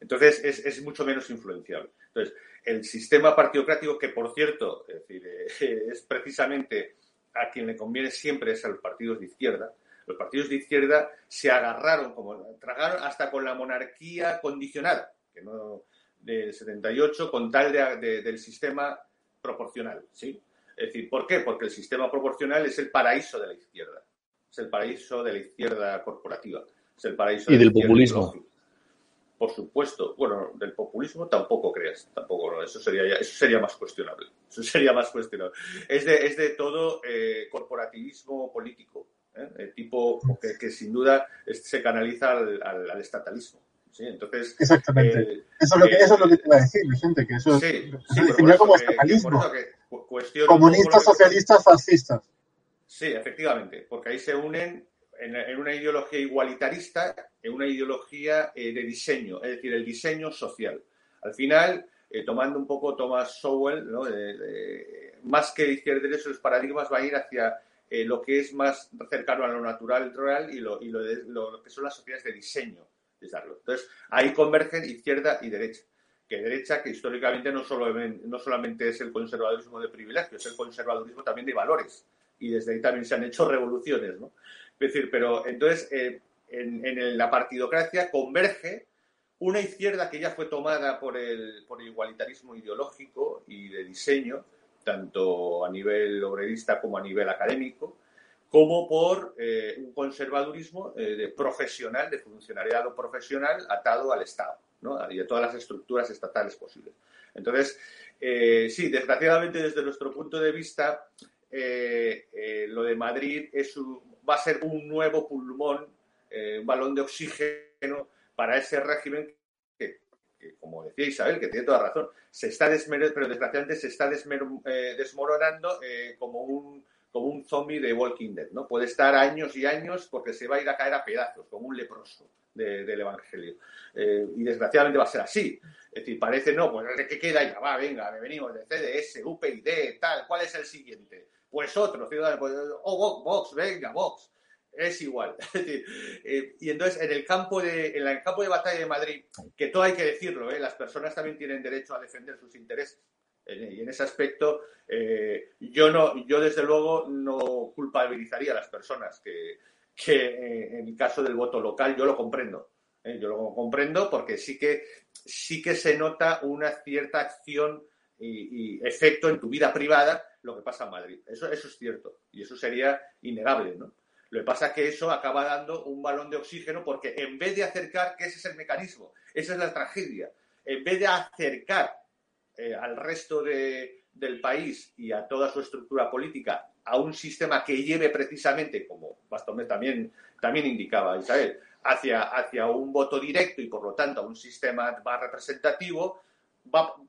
Entonces, es, es mucho menos influenciable. Entonces, el sistema partidocrático, que por cierto, es, decir, eh, es precisamente a quien le conviene siempre es a los partidos de izquierda, los partidos de izquierda se agarraron, como tragaron hasta con la monarquía condicionada, que no del 78, con tal de, del sistema proporcional, ¿sí? Es decir, ¿por qué? Porque el sistema proporcional es el paraíso de la izquierda, es el paraíso de la izquierda corporativa, es el paraíso y del populismo por supuesto. Bueno, del populismo tampoco creas, tampoco, eso sería eso sería más cuestionable. Eso sería más cuestionable. Es de, es de todo eh, corporativismo político, ¿eh? tipo que, sin duda se canaliza al, estatalismo. ¿sí? Entonces, Exactamente. Eh, eso, es lo que, eso es lo que te iba a decir, Vicente, que eso sí, se como estatalismo. Comunistas, socialistas, fascistas. Sí, efectivamente, porque ahí se unen en, una ideología igualitarista, en una ideología eh, de diseño, es decir, el diseño social. Al final, eh, tomando un poco Thomas Sowell, ¿no? más que izquierda y derecha, los paradigmas van a ir hacia eh, lo que es más cercano a lo natural real y lo, y lo, lo, que son las sociedades de diseño. Entonces, ahí convergen izquierda y derecha. Que derecha, que históricamente no, solo, no solamente es el conservadurismo de privilegios, es el conservadurismo también de valores. Y desde ahí también se han hecho revoluciones, ¿no? Es decir, pero entonces eh, en, la partidocracia converge una izquierda que ya fue tomada por el, por el igualitarismo ideológico y de diseño, tanto a nivel obrerista como a nivel académico, como por eh, un conservadurismo eh, de profesional, de funcionariado profesional atado al Estado ¿no? y a todas las estructuras estatales posibles. Entonces, sí, desgraciadamente desde nuestro punto de vista, lo de Madrid es un, va a ser un nuevo pulmón, eh, un balón de oxígeno para ese régimen que, como decía Isabel, que tiene toda razón, se está desmer pero desgraciadamente se está eh, desmoronando eh, como un como un zombie de Walking Dead, ¿no? Puede estar años y años porque se va a ir a caer a pedazos, como un leproso del Evangelio. y desgraciadamente va a ser así. Es decir, parece, no, pues ¿qué queda? Ya va, venga, venimos de CDS, UPyD, tal, ¿cuál es el siguiente? Pues otro, pues, o Vox, venga, Vox, es igual. Eh, y entonces, en el, campo de, en el campo de batalla de Madrid, que todo hay que decirlo, ¿eh? las personas también tienen derecho a defender sus intereses. Eh, y en ese aspecto, yo, no, yo desde luego no culpabilizaría a las personas que, que en el caso del voto local, yo lo comprendo. Yo lo comprendo porque sí que, sí que se nota una cierta acción y, y efecto en tu vida privada lo que pasa en Madrid. Eso, eso es cierto y eso sería innegable, ¿no? Lo que pasa es que eso acaba dando un balón de oxígeno porque en vez de acercar, que ese es el mecanismo, esa es la tragedia, en vez de acercar eh, al resto del país y a toda su estructura política a un sistema que lleve precisamente, como Bastomé también, también indicaba Isabel, hacia, hacia un voto directo y por lo tanto a un sistema más representativo,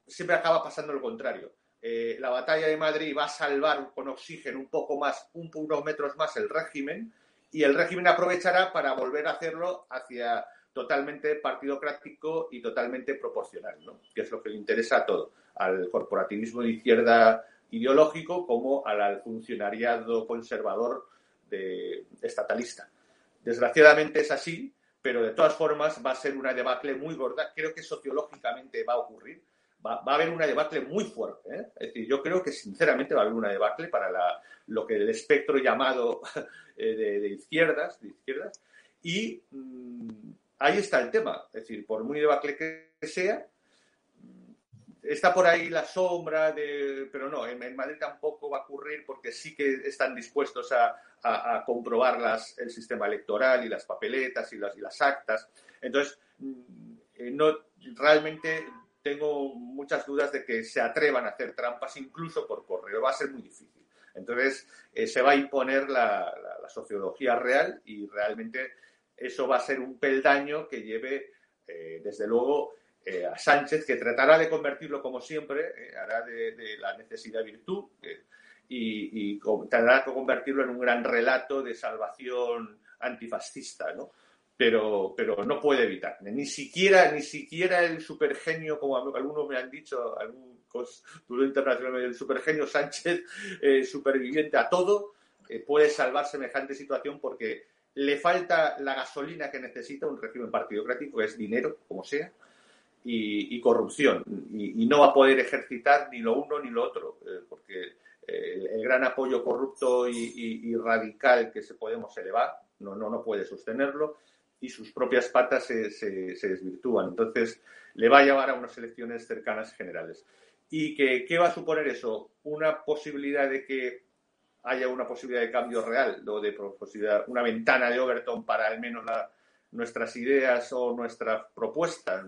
siempre acaba pasando lo contrario eh, la batalla de Madrid va a salvar con oxígeno un poco más, un, unos metros más el régimen, y el régimen aprovechará para volver a hacerlo hacia totalmente partidocrático y totalmente proporcional, ¿no? que es lo que le interesa a todo, al corporativismo de izquierda ideológico como al, funcionariado conservador de, estatalista. Desgraciadamente es así, pero de todas formas va a ser una debacle muy gorda. Creo que sociológicamente va a ocurrir va, a haber una debacle muy fuerte. ¿eh? Es decir, yo creo que sinceramente va a haber una debacle para lo que el espectro llamado eh, de, izquierdas, de izquierdas, y mm, ahí está el tema. Es decir, por muy debacle que sea, está por ahí la sombra de, pero no, en, Madrid tampoco va a ocurrir porque sí que están dispuestos a, comprobar las, el sistema electoral y las papeletas y las, y las actas. Entonces, mm, eh, no, realmente tengo muchas dudas de que se atrevan a hacer trampas incluso por correo. Va a ser muy difícil. Entonces, eh, se va a imponer la, sociología real y realmente eso va a ser un peldaño que lleve, eh, desde luego, eh, a Sánchez, que tratará de convertirlo como siempre, hará de, la necesidad virtud y, y, tratará de convertirlo en un gran relato de salvación antifascista, ¿no? Pero, pero no puede evitar. Ni siquiera, ni siquiera el supergenio, como algunos me han dicho, algún consultor internacional, el supergenio Sánchez, superviviente a todo, puede salvar semejante situación porque le falta la gasolina que necesita un régimen partidocrático, es dinero, como sea, y, corrupción. Y, no va a poder ejercitar ni lo uno ni lo otro, eh, porque eh, el, gran apoyo corrupto y, radical que se podemos elevar no, no, no puede sostenerlo y sus propias patas se, se, desvirtúan. Entonces, le va a llevar a unas elecciones cercanas generales. ¿Y que, qué va a suponer eso? Una posibilidad de que haya una posibilidad de cambio real o de posibilidad, una ventana de Overton para al menos nuestras ideas o nuestra propuesta,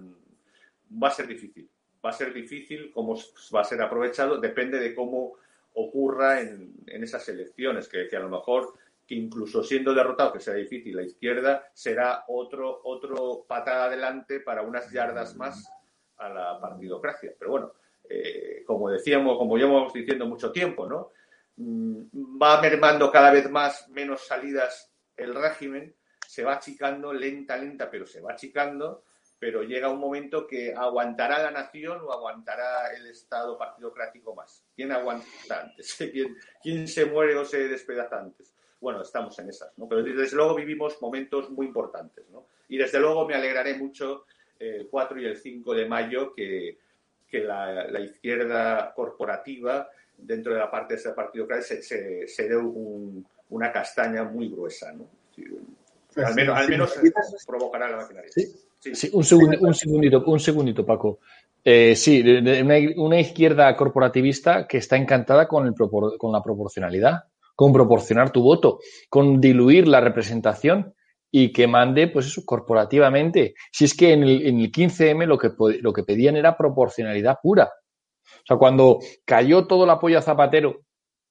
va a ser difícil. Va a ser difícil cómo va a ser aprovechado, depende de cómo ocurra en, esas elecciones, que, a lo mejor que incluso siendo derrotado, que sea difícil, la izquierda será otro, otro patada adelante para unas yardas más a la partidocracia. Pero bueno, eh, como decíamos, como llevamos diciendo mucho tiempo, ¿no? Mm, va mermando cada vez más, menos salidas el régimen, se va achicando lenta, lenta, pero se va achicando, pero llega un momento que aguantará la nación o aguantará el Estado partidocrático más. ¿Quién aguanta antes? ¿Quién, se muere o se despedaza antes? Bueno, estamos en esas, ¿no? Pero desde luego vivimos momentos muy importantes, ¿no? Y desde luego me alegraré mucho el 4 y el 5 de mayo que, que la, la izquierda corporativa dentro de la parte de ese partido se, se, se dé una castaña muy gruesa, ¿no? Pues al menos, al menos provocará la maquinaria. Sí, un, un, segundito, un segundito, Paco. Eh, sí, una, izquierda corporativista que está encantada con, el, con la proporcionalidad, con proporcionar tu voto, con diluir la representación y que mande, pues eso, corporativamente. Si es que en el, en el 15M lo que, lo que pedían era proporcionalidad pura. O sea, cuando cayó todo el apoyo a Zapatero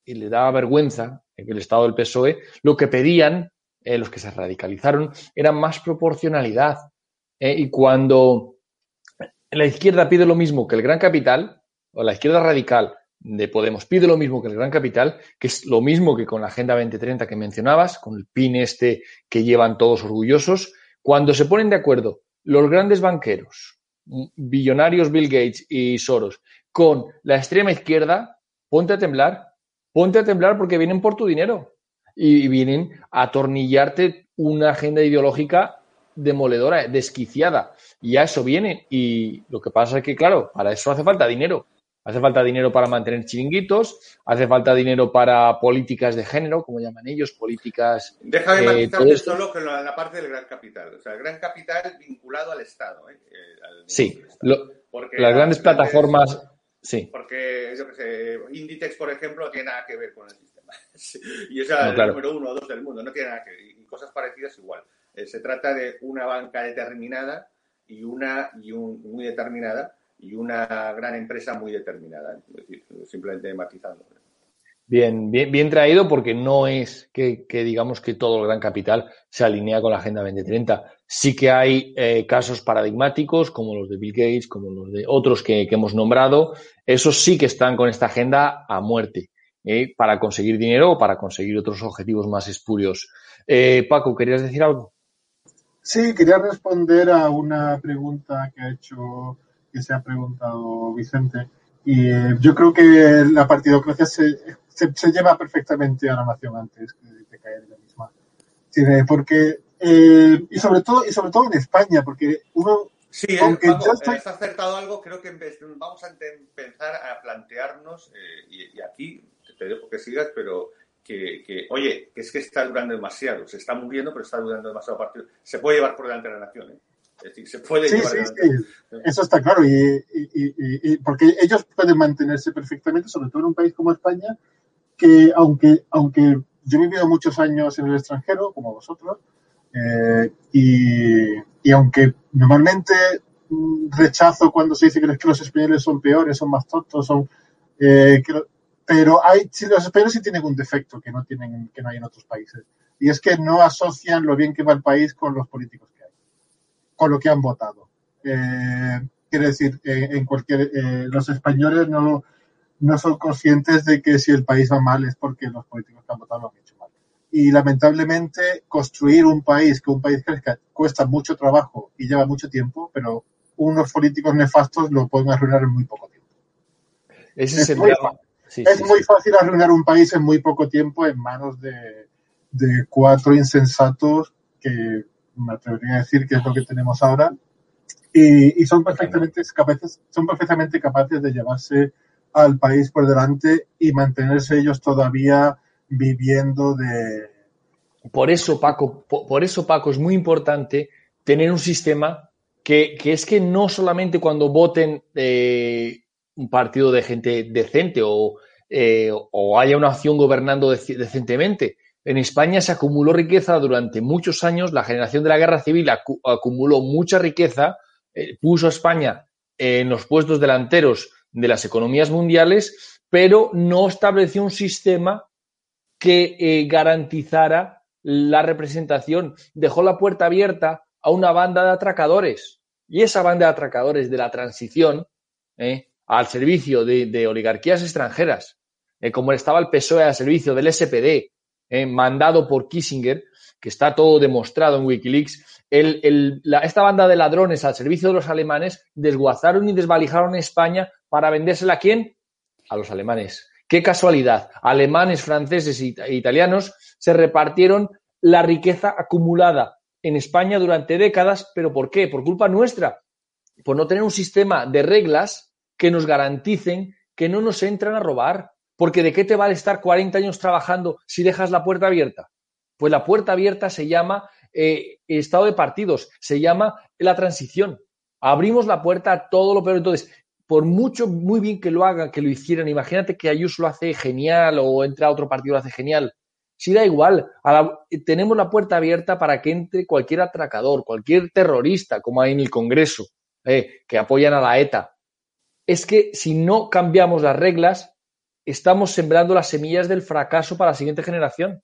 y le daba vergüenza en el Estado del PSOE, lo que pedían eh, los que se radicalizaron era más proporcionalidad. Eh, y cuando la izquierda pide lo mismo que el gran capital, o la izquierda radical de Podemos pide lo mismo que el gran capital, que es lo mismo que con la Agenda 2030 que mencionabas, con el PIN este que llevan todos orgullosos, cuando se ponen de acuerdo los grandes banqueros, billonarios Bill Gates y Soros, con la extrema izquierda, ponte a temblar, ponte a temblar porque vienen por tu dinero y vienen a atornillarte una agenda ideológica demoledora, desquiciada. Y a eso vienen. Y lo que pasa es que, claro, para eso hace falta dinero. Hace falta dinero para mantener chiringuitos, hace falta dinero para políticas de género, como llaman ellos, políticas. Déjame eh, matizarte solo que la, parte del gran capital. O sea, el gran capital vinculado al Estado. ¿eh? eh sí, las grandes plataformas. Sí. Porque, yo que sé, Inditex, por ejemplo, no tiene nada que ver con el sistema. y es el número uno o dos del mundo, no tiene nada que ver. Y cosas parecidas igual. Eh, se trata de una banca determinada y una y un, muy determinada y una gran empresa muy determinada. Es decir, simplemente matizando. Bien, bien, bien traído porque no es que, digamos que todo el gran capital se alinea con la Agenda 2030. Sí que hay eh, casos paradigmáticos como los de Bill Gates, como los de otros que, hemos nombrado. Esos sí que están con esta agenda a muerte eh, para conseguir dinero o para conseguir otros objetivos más espurios. Eh, Paco, ¿querías decir algo? Sí, quería responder a una pregunta que ha hecho, que se ha preguntado Vicente. Y yo creo que la partidocracia se, se, lleva perfectamente a la nación antes de, caer en la misma. Porque, eh, y sobre todo, y sobre todo en España, porque uno, Sí, aunque yo estoy... has acertado algo, creo que vamos a empezar a plantearnos, eh, y, aquí te dejo que sigas, pero que, que, oye, que es que está durando demasiado, se está muriendo, pero está durando demasiado partido. Se puede llevar por delante la nación, ¿eh? Es decir, se puede sí, llevar sí, sí. Eso está claro, y, y, y, porque ellos pueden mantenerse perfectamente, sobre todo en un país como España, que aunque, aunque yo he vivido muchos años en el extranjero, como vosotros, eh, y, y, aunque normalmente mm, rechazo cuando se dice que los españoles son peores, son más tontos, son, eh, pero hay, los españoles sí tienen un defecto que no, tienen, que no hay en otros países, y es que no asocian lo bien que va el país con los políticos que hay, con lo que han votado. Eh, Quiere decir, eh, en cualquier, eh, los españoles no, no son conscientes de que si el país va mal es porque los políticos que han votado lo han hecho mal. Y lamentablemente construir un país, que un país crezca, cuesta mucho trabajo y lleva mucho tiempo, pero unos políticos nefastos lo pueden arruinar en muy poco tiempo. Ese es, muy drama. Sí, es sí, muy sí. fácil arruinar un país en muy poco tiempo en manos de, de cuatro insensatos que me atrevería a decir que es lo que tenemos ahora y, y son perfectamente capaces son perfectamente capaces de llevarse al país por delante y mantenerse ellos todavía viviendo de Por eso, Paco, po- por eso, Paco, es muy importante tener un sistema que, que es que no solamente cuando voten eh, un partido de gente decente o, eh, o haya una acción gobernando dec- decentemente. En España se acumuló riqueza durante muchos años, la generación de la guerra civil acu- acumuló mucha riqueza, eh, puso a España en los puestos delanteros de las economías mundiales, pero no estableció un sistema que eh, garantizara la representación. Dejó la puerta abierta a una banda de atracadores. Y esa banda de atracadores de la transición eh, al servicio de, oligarquías extranjeras, como estaba el PSOE al servicio del SPD, eh, mandado por Kissinger, que está todo demostrado en Wikileaks, esta banda de ladrones al servicio de los alemanes desguazaron y desvalijaron España para vendérsela a quién? A los alemanes. Qué casualidad. Alemanes, franceses e italianos se repartieron la riqueza acumulada en España durante décadas, pero ¿por qué? Por culpa nuestra, por no tener un sistema de reglas que nos garanticen que no nos entran a robar. Porque ¿de qué te vale estar 40 años trabajando si dejas la puerta abierta? Pues la puerta abierta se llama eh, estado de partidos, se llama la transición. Abrimos la puerta a todo lo peor. Entonces, por mucho, muy bien que lo hagan, que lo hicieran, imagínate que Ayuso lo hace genial o entra a otro partido lo hace genial. Si da igual, la- tenemos la puerta abierta para que entre cualquier atracador, cualquier terrorista, como hay en el Congreso, eh, que apoyan a la ETA. Es que si no cambiamos las reglas, estamos sembrando las semillas del fracaso para la siguiente generación.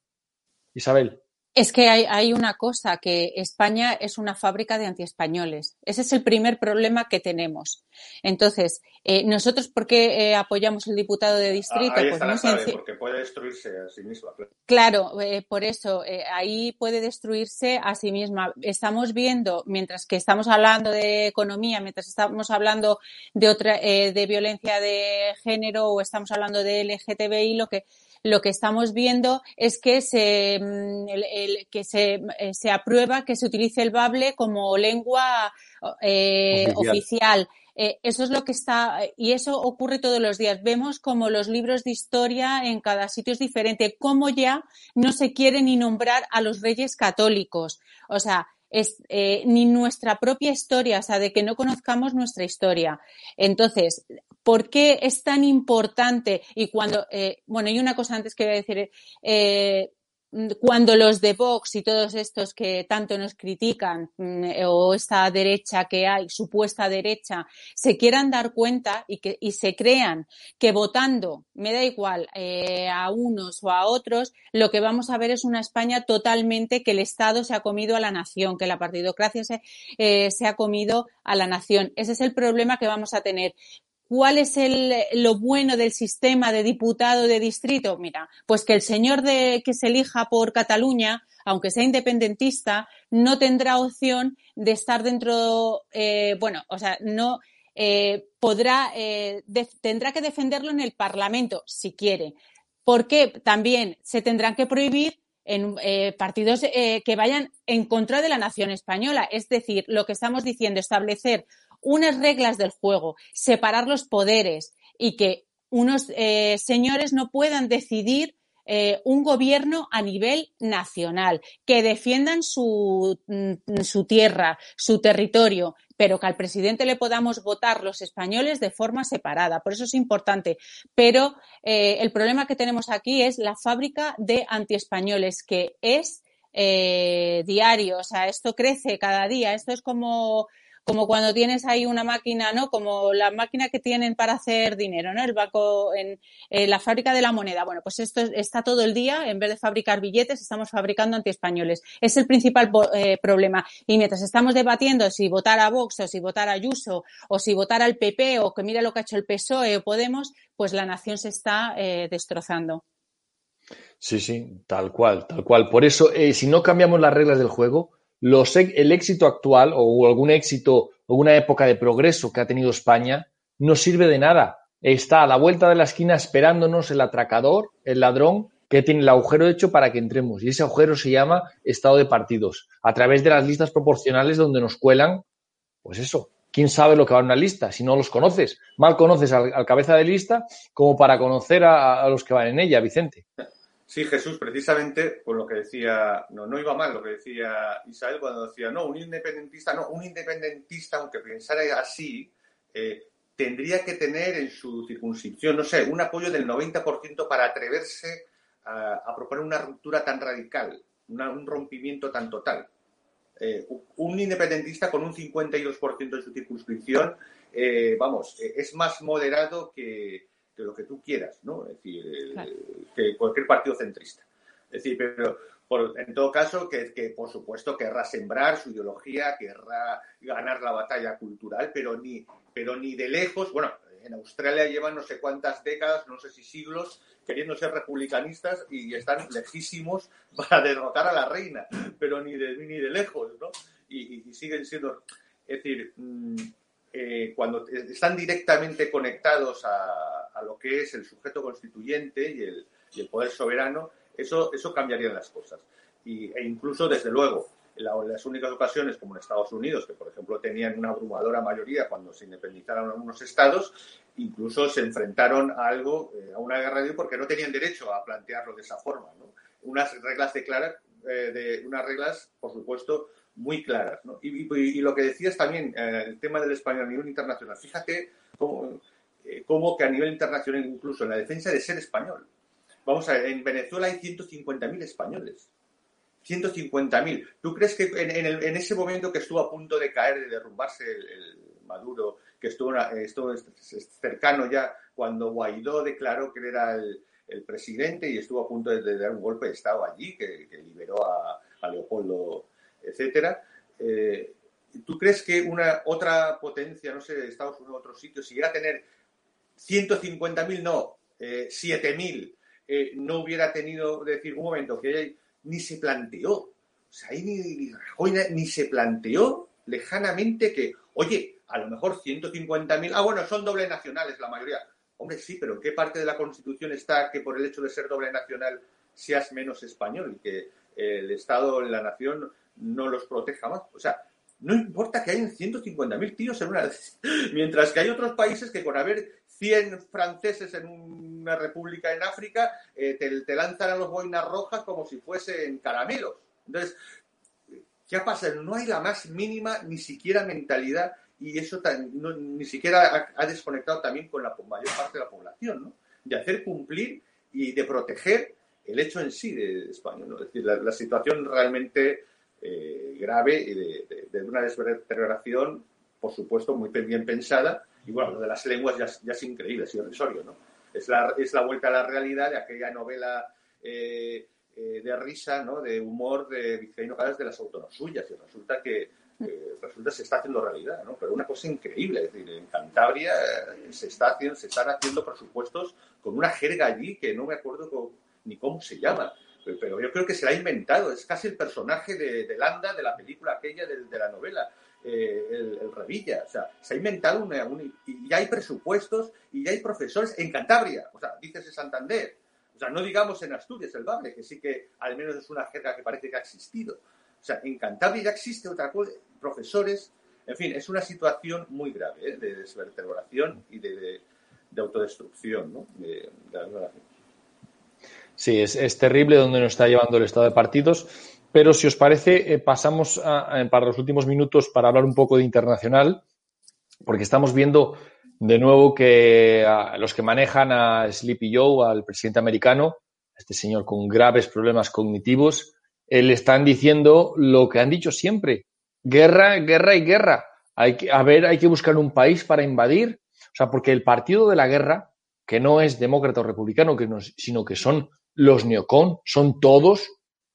Isabel. Es que hay, hay una cosa, que España es una fábrica de antiespañoles. Ese es el primer problema que tenemos. Entonces, eh, nosotros, ¿por qué eh, apoyamos el diputado de distrito? Ah, Ahí pues está muy la clave, sencillo. porque puede destruirse a sí misma. claro. Eh, por eso, eh, ahí puede destruirse a sí misma. Estamos viendo, mientras que estamos hablando de economía, mientras estamos hablando de otra, eh, de violencia de género o estamos hablando de LGTBI, lo que, lo que estamos viendo es que se, mm, el- el- que se, eh, se aprueba que se utilice el bable como lengua eh, Oficial. oficial. Eh, eso es lo que está, y eso ocurre todos los días. Vemos como los libros de historia en cada sitio es diferente, cómo ya no se quiere ni nombrar a los reyes católicos. O sea, es, eh, ni nuestra propia historia, o sea, de que no conozcamos nuestra historia. Entonces, ¿por qué es tan importante? Y cuando, eh, bueno, y una cosa antes que voy a decir, eh, cuando los de Vox y todos estos que tanto nos critican, mm, o esta derecha que hay, supuesta derecha, se quieran dar cuenta y, que, y se crean que votando, me da igual, eh, a unos o a otros, lo que vamos a ver es una España totalmente que el Estado se ha comido a la nación, que la partidocracia se, eh, se ha comido a la nación. Ese es el problema que vamos a tener. ¿Cuál es lo bueno del sistema de diputado de distrito? Mira, pues que el señor que se elija por Cataluña, aunque sea independentista, no tendrá opción de estar dentro, eh, bueno, o sea, no eh, podrá, eh, tendrá que defenderlo en el Parlamento, si quiere. Porque también se tendrán que prohibir en partidos que vayan en contra de la nación española. Es decir, lo que estamos diciendo, establecer unas reglas del juego, separar los poderes y que unos eh, señores no puedan decidir eh, un gobierno a nivel nacional, que defiendan su, mm, su tierra, su territorio, pero que al presidente le podamos votar los españoles de forma separada. Por eso es importante. Pero eh, el problema que tenemos aquí es la fábrica de antiespañoles, que es diario. O sea, esto crece cada día. Esto es como como cuando tienes ahí una máquina, ¿no? Como la máquina que tienen para hacer dinero, ¿no? El banco en, la fábrica de la moneda. Bueno, pues esto está todo el día, en vez de fabricar billetes, estamos fabricando antiespañoles. Es el principal eh, problema. Y mientras estamos debatiendo si votar a Vox o si votar a Ayuso o si votar al PP o que mira lo que ha hecho el PSOE o Podemos, pues la nación se está eh, destrozando. Sí, sí, tal cual, tal cual. Por eso, eh, si no cambiamos las reglas del juego, los, el éxito actual o algún éxito o una época de progreso que ha tenido España no sirve de nada. Está a la vuelta de la esquina esperándonos el atracador, el ladrón, que tiene el agujero hecho para que entremos. Y ese agujero se llama estado de partidos, a través de las listas proporcionales donde nos cuelan, pues eso, ¿quién sabe lo que va en una lista si no los conoces? Mal conoces al, cabeza de lista como para conocer a, los que van en ella, Vicente. Sí, Jesús, precisamente por lo que decía, no, no iba mal lo que decía Isabel cuando decía, no, un independentista, no, un independentista, aunque pensara así, eh, tendría que tener en su circunscripción, no sé, un apoyo del 90% para atreverse a, proponer una ruptura tan radical, un rompimiento tan total. Eh, un independentista con un 52% de su circunscripción, eh, vamos, es más moderado que, lo que tú quieras, ¿no? Es decir, que cualquier partido centrista. Es decir, pero en todo caso, que, que, por supuesto querrá sembrar su ideología, querrá ganar la batalla cultural, pero ni, pero ni de lejos, bueno, en Australia llevan no sé cuántas décadas, no sé si siglos, queriendo ser republicanistas y están lejísimos para derrotar a la reina, pero ni de, ni de lejos, ¿no? Y, y siguen siendo, es decir, mm, eh, cuando están directamente conectados a, lo que es el sujeto constituyente y el, poder soberano, eso, eso cambiaría las cosas. Y, e incluso, desde luego, en las únicas ocasiones, como en Estados Unidos, que por ejemplo tenían una abrumadora mayoría cuando se independizaron algunos estados, incluso se enfrentaron a algo, eh, a una guerra de porque no tenían derecho a plantearlo de esa forma. Unas reglas de, eh, de unas reglas, por supuesto, muy claras. Y, lo que decías también, eh, el tema del español a nivel internacional. Fíjate eh, cómo, que a nivel internacional, incluso en la defensa de ser español. Vamos a ver, en Venezuela hay 150.000 españoles. 150.000. ¿Tú crees que en, ese momento que estuvo a punto de caer, de derrumbarse el, Maduro, que estuvo, estuvo, cercano ya cuando Guaidó declaró que era el, presidente y estuvo a punto de, dar un golpe de Estado allí, que, liberó a, Leopoldo etcétera. Eh, ¿Tú crees que una otra potencia, no sé, Estados Unidos otro sitio, si llegara a tener 150.000, no, eh, 7.000, eh, no hubiera tenido, decir, un momento, que ni se planteó, o sea, ahí ni, ni, se planteó lejanamente que, oye, a lo mejor 150.000, ah, bueno, son doble nacionales la mayoría. Hombre, sí, pero ¿en qué parte de la Constitución está que por el hecho de ser doble nacional seas menos español y que el Estado, la nación, no los proteja más. O sea, no importa que hayan 150.000 tíos en una... Mientras que hay otros países que con haber 100 franceses en una república en África, eh, te, lanzan a los boinas rojas como si fuesen caramelos. Entonces, ¿qué pasa? No hay la más mínima, ni siquiera mentalidad, y eso ni siquiera ha, desconectado también con la mayor parte de la población, ¿no? De hacer cumplir y de proteger el hecho en sí de España, ¿no? Es decir, la situación realmente eh, grave y de, una deterioración, por supuesto, muy bien pensada. Y bueno, lo de las lenguas ya, es increíble, es irrisorio, ¿no? Es la, es la vuelta a la realidad de aquella novela eh, eh, de risa, ¿no? De humor de Vizcaíno Caras de las autoras suyas. Y resulta que resulta se está haciendo realidad, ¿no? Pero una cosa increíble, es decir, en Cantabria se, está haciendo, se están haciendo presupuestos con una jerga allí que no me acuerdo ni cómo se llama pero yo creo que se la ha inventado, es casi el personaje de, Landa de la película aquella de, la novela, eh, el, Revilla, o sea, se ha inventado una, y ya hay presupuestos y ya hay profesores en Cantabria, o sea, dices en Santander, o sea, no digamos en Asturias, el Bable, que sí que al menos es una jerga que parece que ha existido, o sea, en Cantabria ya existe otra cosa, profesores, en fin, es una situación muy grave ¿eh? de desvertebración y de, autodestrucción, ¿no? De, Sí, es, terrible donde nos está llevando el estado de partidos. Pero si os parece, eh, pasamos para los últimos minutos para hablar un poco de internacional, porque estamos viendo de nuevo que los que manejan a Sleepy Joe, al presidente americano, este señor con graves problemas cognitivos, eh, le están diciendo lo que han dicho siempre, guerra, guerra y guerra. Hay que, a ver, hay que buscar un país para invadir. O sea, porque el partido de la guerra, que no es demócrata o republicano, que no, sino que son los neocon, son todos,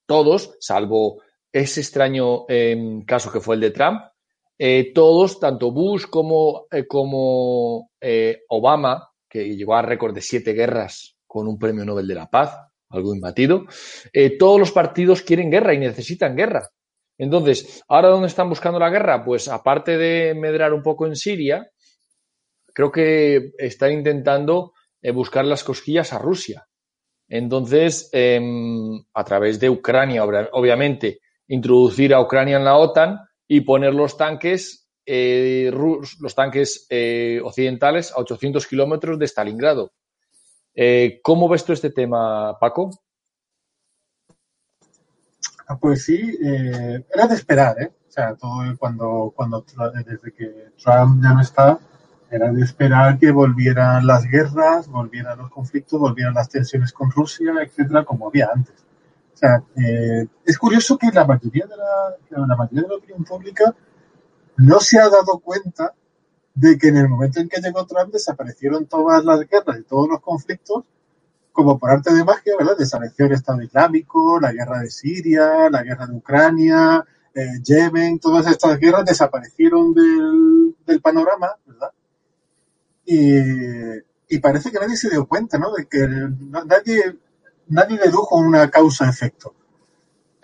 todos, salvo ese extraño eh, caso que fue el de Trump, eh, todos, tanto Bush como, eh, como eh, Obama, que llegó a récord de siete guerras con un premio Nobel de la Paz, algo imbatido, todos los partidos quieren guerra y necesitan guerra. Entonces, ¿ahora dónde están buscando la guerra? Pues aparte de medrar un poco en Siria, creo que están intentando eh, buscar las cosquillas a Rusia. Entonces, eh, a través de Ucrania, obviamente, introducir a Ucrania en la OTAN y poner los tanques, eh, los tanques eh, occidentales a 800 kilómetros de Stalingrado. Eh, ¿Cómo ves tú este tema, Paco? Ah, pues sí, eh, era de esperar, ¿eh? O sea, todo cuando, cuando desde que Trump ya no está, era de esperar que volvieran las guerras, volvieran los conflictos, volvieran las tensiones con Rusia, etcétera, como había antes. O sea, eh, es curioso que la mayoría de la, la mayoría de la opinión pública no se ha dado cuenta de que en el momento en que llegó Trump desaparecieron todas las guerras y todos los conflictos como por arte de magia, ¿verdad? Desapareció el Estado Islámico, la guerra de Siria, la guerra de Ucrania, eh, Yemen, todas estas guerras desaparecieron del, del panorama, ¿verdad? Y, y, parece que nadie se dio cuenta, ¿no? De que nadie, nadie dedujo una causa-efecto.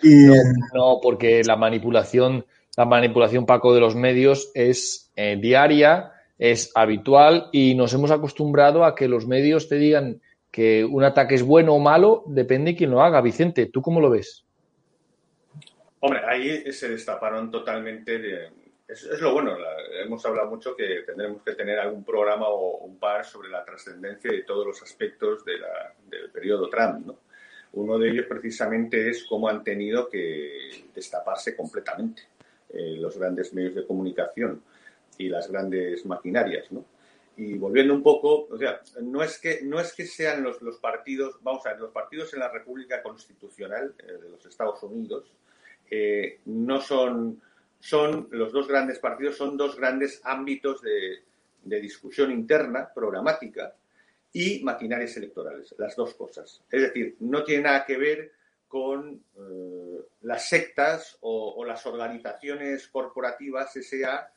Y... No, no, porque la manipulación, la manipulación, Paco, de los medios es eh, diaria, es habitual y nos hemos acostumbrado a que los medios te digan que un ataque es bueno o malo depende de quién lo haga. Vicente, ¿tú cómo lo ves? Hombre, ahí se destaparon totalmente de... Es, lo bueno, hemos hablado mucho que tendremos que tener algún programa o un par sobre la trascendencia de todos los aspectos del periodo Trump, ¿no? Uno de ellos precisamente es cómo han tenido que destaparse completamente eh, los grandes medios de comunicación y las grandes maquinarias, ¿no? Y volviendo un poco, o sea, no es que, no es que sean los, los partidos, vamos a ver, los partidos en la República Constitucional eh, de los Estados Unidos eh, no son, son, los dos grandes partidos son dos grandes ámbitos de, de, discusión interna, programática y maquinarias electorales, las dos cosas. Es decir, no tiene nada que ver con eh, las sectas o, las organizaciones corporativas SA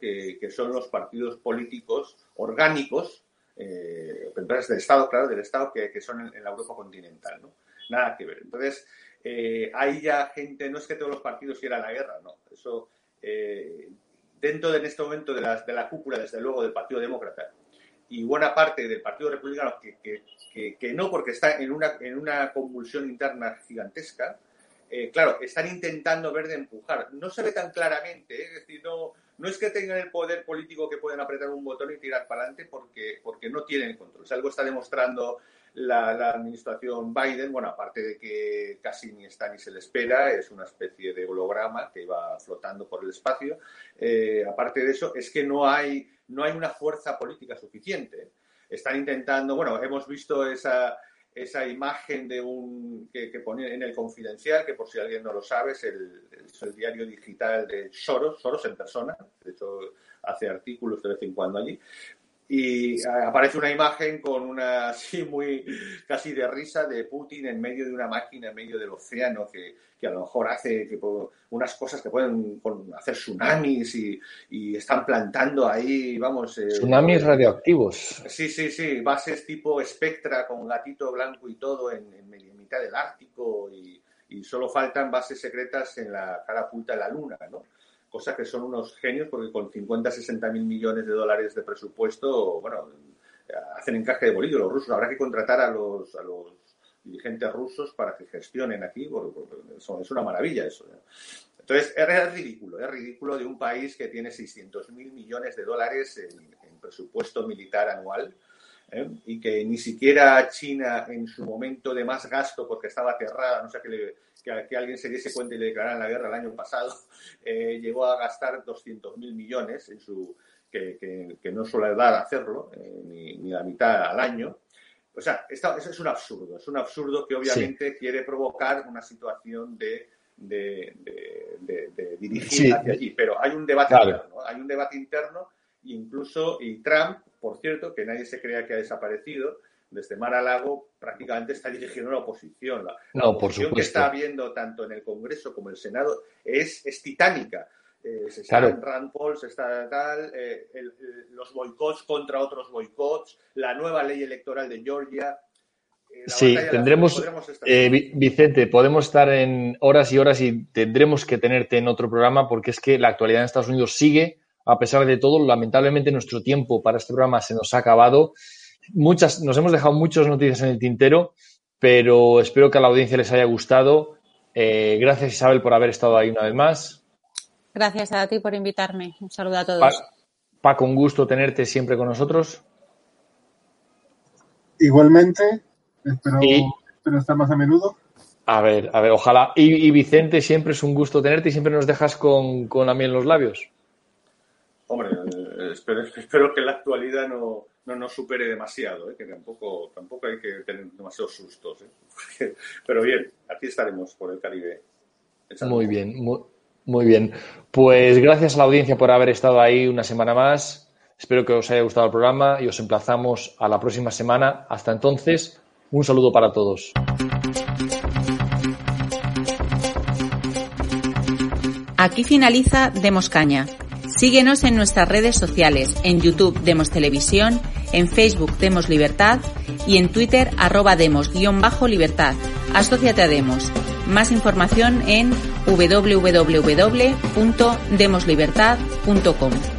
que, son los partidos políticos orgánicos, eh, empresas del Estado, claro, del Estado, que, son en, en, la Europa continental. ¿no? Nada que ver. Entonces, eh, hay ya gente, no es que todos los partidos quieran la guerra, no. Eso, eh, dentro de en este momento de la, de la cúpula, desde luego, del Partido Demócrata y buena parte del Partido Republicano, que, que, que no, porque está en una, en una convulsión interna gigantesca, eh, claro, están intentando ver de empujar. No se ve tan claramente, ¿eh? es decir, no, no es que tengan el poder político que pueden apretar un botón y tirar para adelante porque, porque no tienen control. Algo está demostrando la, la, administración Biden, bueno, aparte de que casi ni está ni se le espera, es una especie de holograma que va flotando por el espacio, eh, aparte de eso, es que no hay, no hay una fuerza política suficiente. Están intentando, bueno, hemos visto esa esa imagen de un que, que pone en el Confidencial, que por si alguien no lo sabe, es el, es el, diario digital de Soros, Soros en persona, de hecho hace artículos de vez en cuando allí, y aparece una imagen con una así muy casi de risa de Putin en medio de una máquina en medio del océano que, que a lo mejor hace que, unas cosas que pueden hacer tsunamis y, y están plantando ahí, vamos. Eh, tsunamis radioactivos. Sí, sí, sí, bases tipo Spectra con gatito blanco y todo en, en mitad del Ártico y, y solo faltan bases secretas en la cara oculta de la Luna, ¿no? Cosa que son unos genios porque con 50, 60 mil millones de dólares de presupuesto, bueno, hacen encaje de bolillo los rusos. Habrá que contratar a los, a los dirigentes rusos para que gestionen aquí, porque, es una maravilla eso. ¿eh? Entonces, es ridículo, es ridículo de un país que tiene 600 mil millones de dólares en, presupuesto militar anual. ¿eh? y que ni siquiera China en su momento de más gasto, porque estaba aterrada, no sé qué le, que, que, alguien se diese cuenta y le declararan la guerra el año pasado, eh, llegó a gastar 200.000 millones en su, que, que, que, no suele dar hacerlo, eh, ni, ni, la mitad al año. O sea, esto, eso es un absurdo, es un absurdo que obviamente sí. quiere provocar una situación de de, dirigir hacia allí. Pero hay un debate interno, hay un debate interno, incluso, y Trump, por cierto, que nadie se crea que ha desaparecido, desde Mar a Lago prácticamente está dirigiendo la oposición. La, no, oposición por que está habiendo tanto en el Congreso como en el Senado es, es titánica. Eh, se está en Rand Paul, se está tal, eh, los boicots contra otros boicots, la nueva ley electoral de Georgia. Eh, sí, tendremos, Vicente, podemos estar en horas y horas y tendremos que tenerte en otro programa porque es que la actualidad en Estados Unidos sigue, a pesar de todo, lamentablemente nuestro tiempo para este programa se nos ha acabado. Muchas, nos hemos dejado muchas noticias en el tintero, pero espero que a la audiencia les haya gustado. gracias Isabel por haber estado ahí una vez más. Gracias a ti por invitarme. Un saludo a todos. Paco, un gusto tenerte siempre con nosotros. Igualmente, espero, estar más a menudo. A ver, a ver, ojalá. Y, Vicente, siempre es un gusto tenerte y siempre nos dejas con, con la miel en los labios. Hombre, eh, espero, que la actualidad no, nos supere demasiado, eh, que tampoco, tampoco hay que tener demasiados sustos. Eh. Pero bien, aquí estaremos por el Caribe. Muy bien, muy, muy bien. Pues gracias a la audiencia por haber estado ahí una semana más. Espero que os haya gustado el programa y os emplazamos a la próxima semana. Hasta entonces, un saludo para todos. Aquí finaliza Demos Caña. Síguenos en nuestras redes sociales, en YouTube Demos Televisión, en Facebook Demos Libertad y en Twitter arroba Demos-Libertad. Asociate a Demos. Más información en www.demoslibertad.com.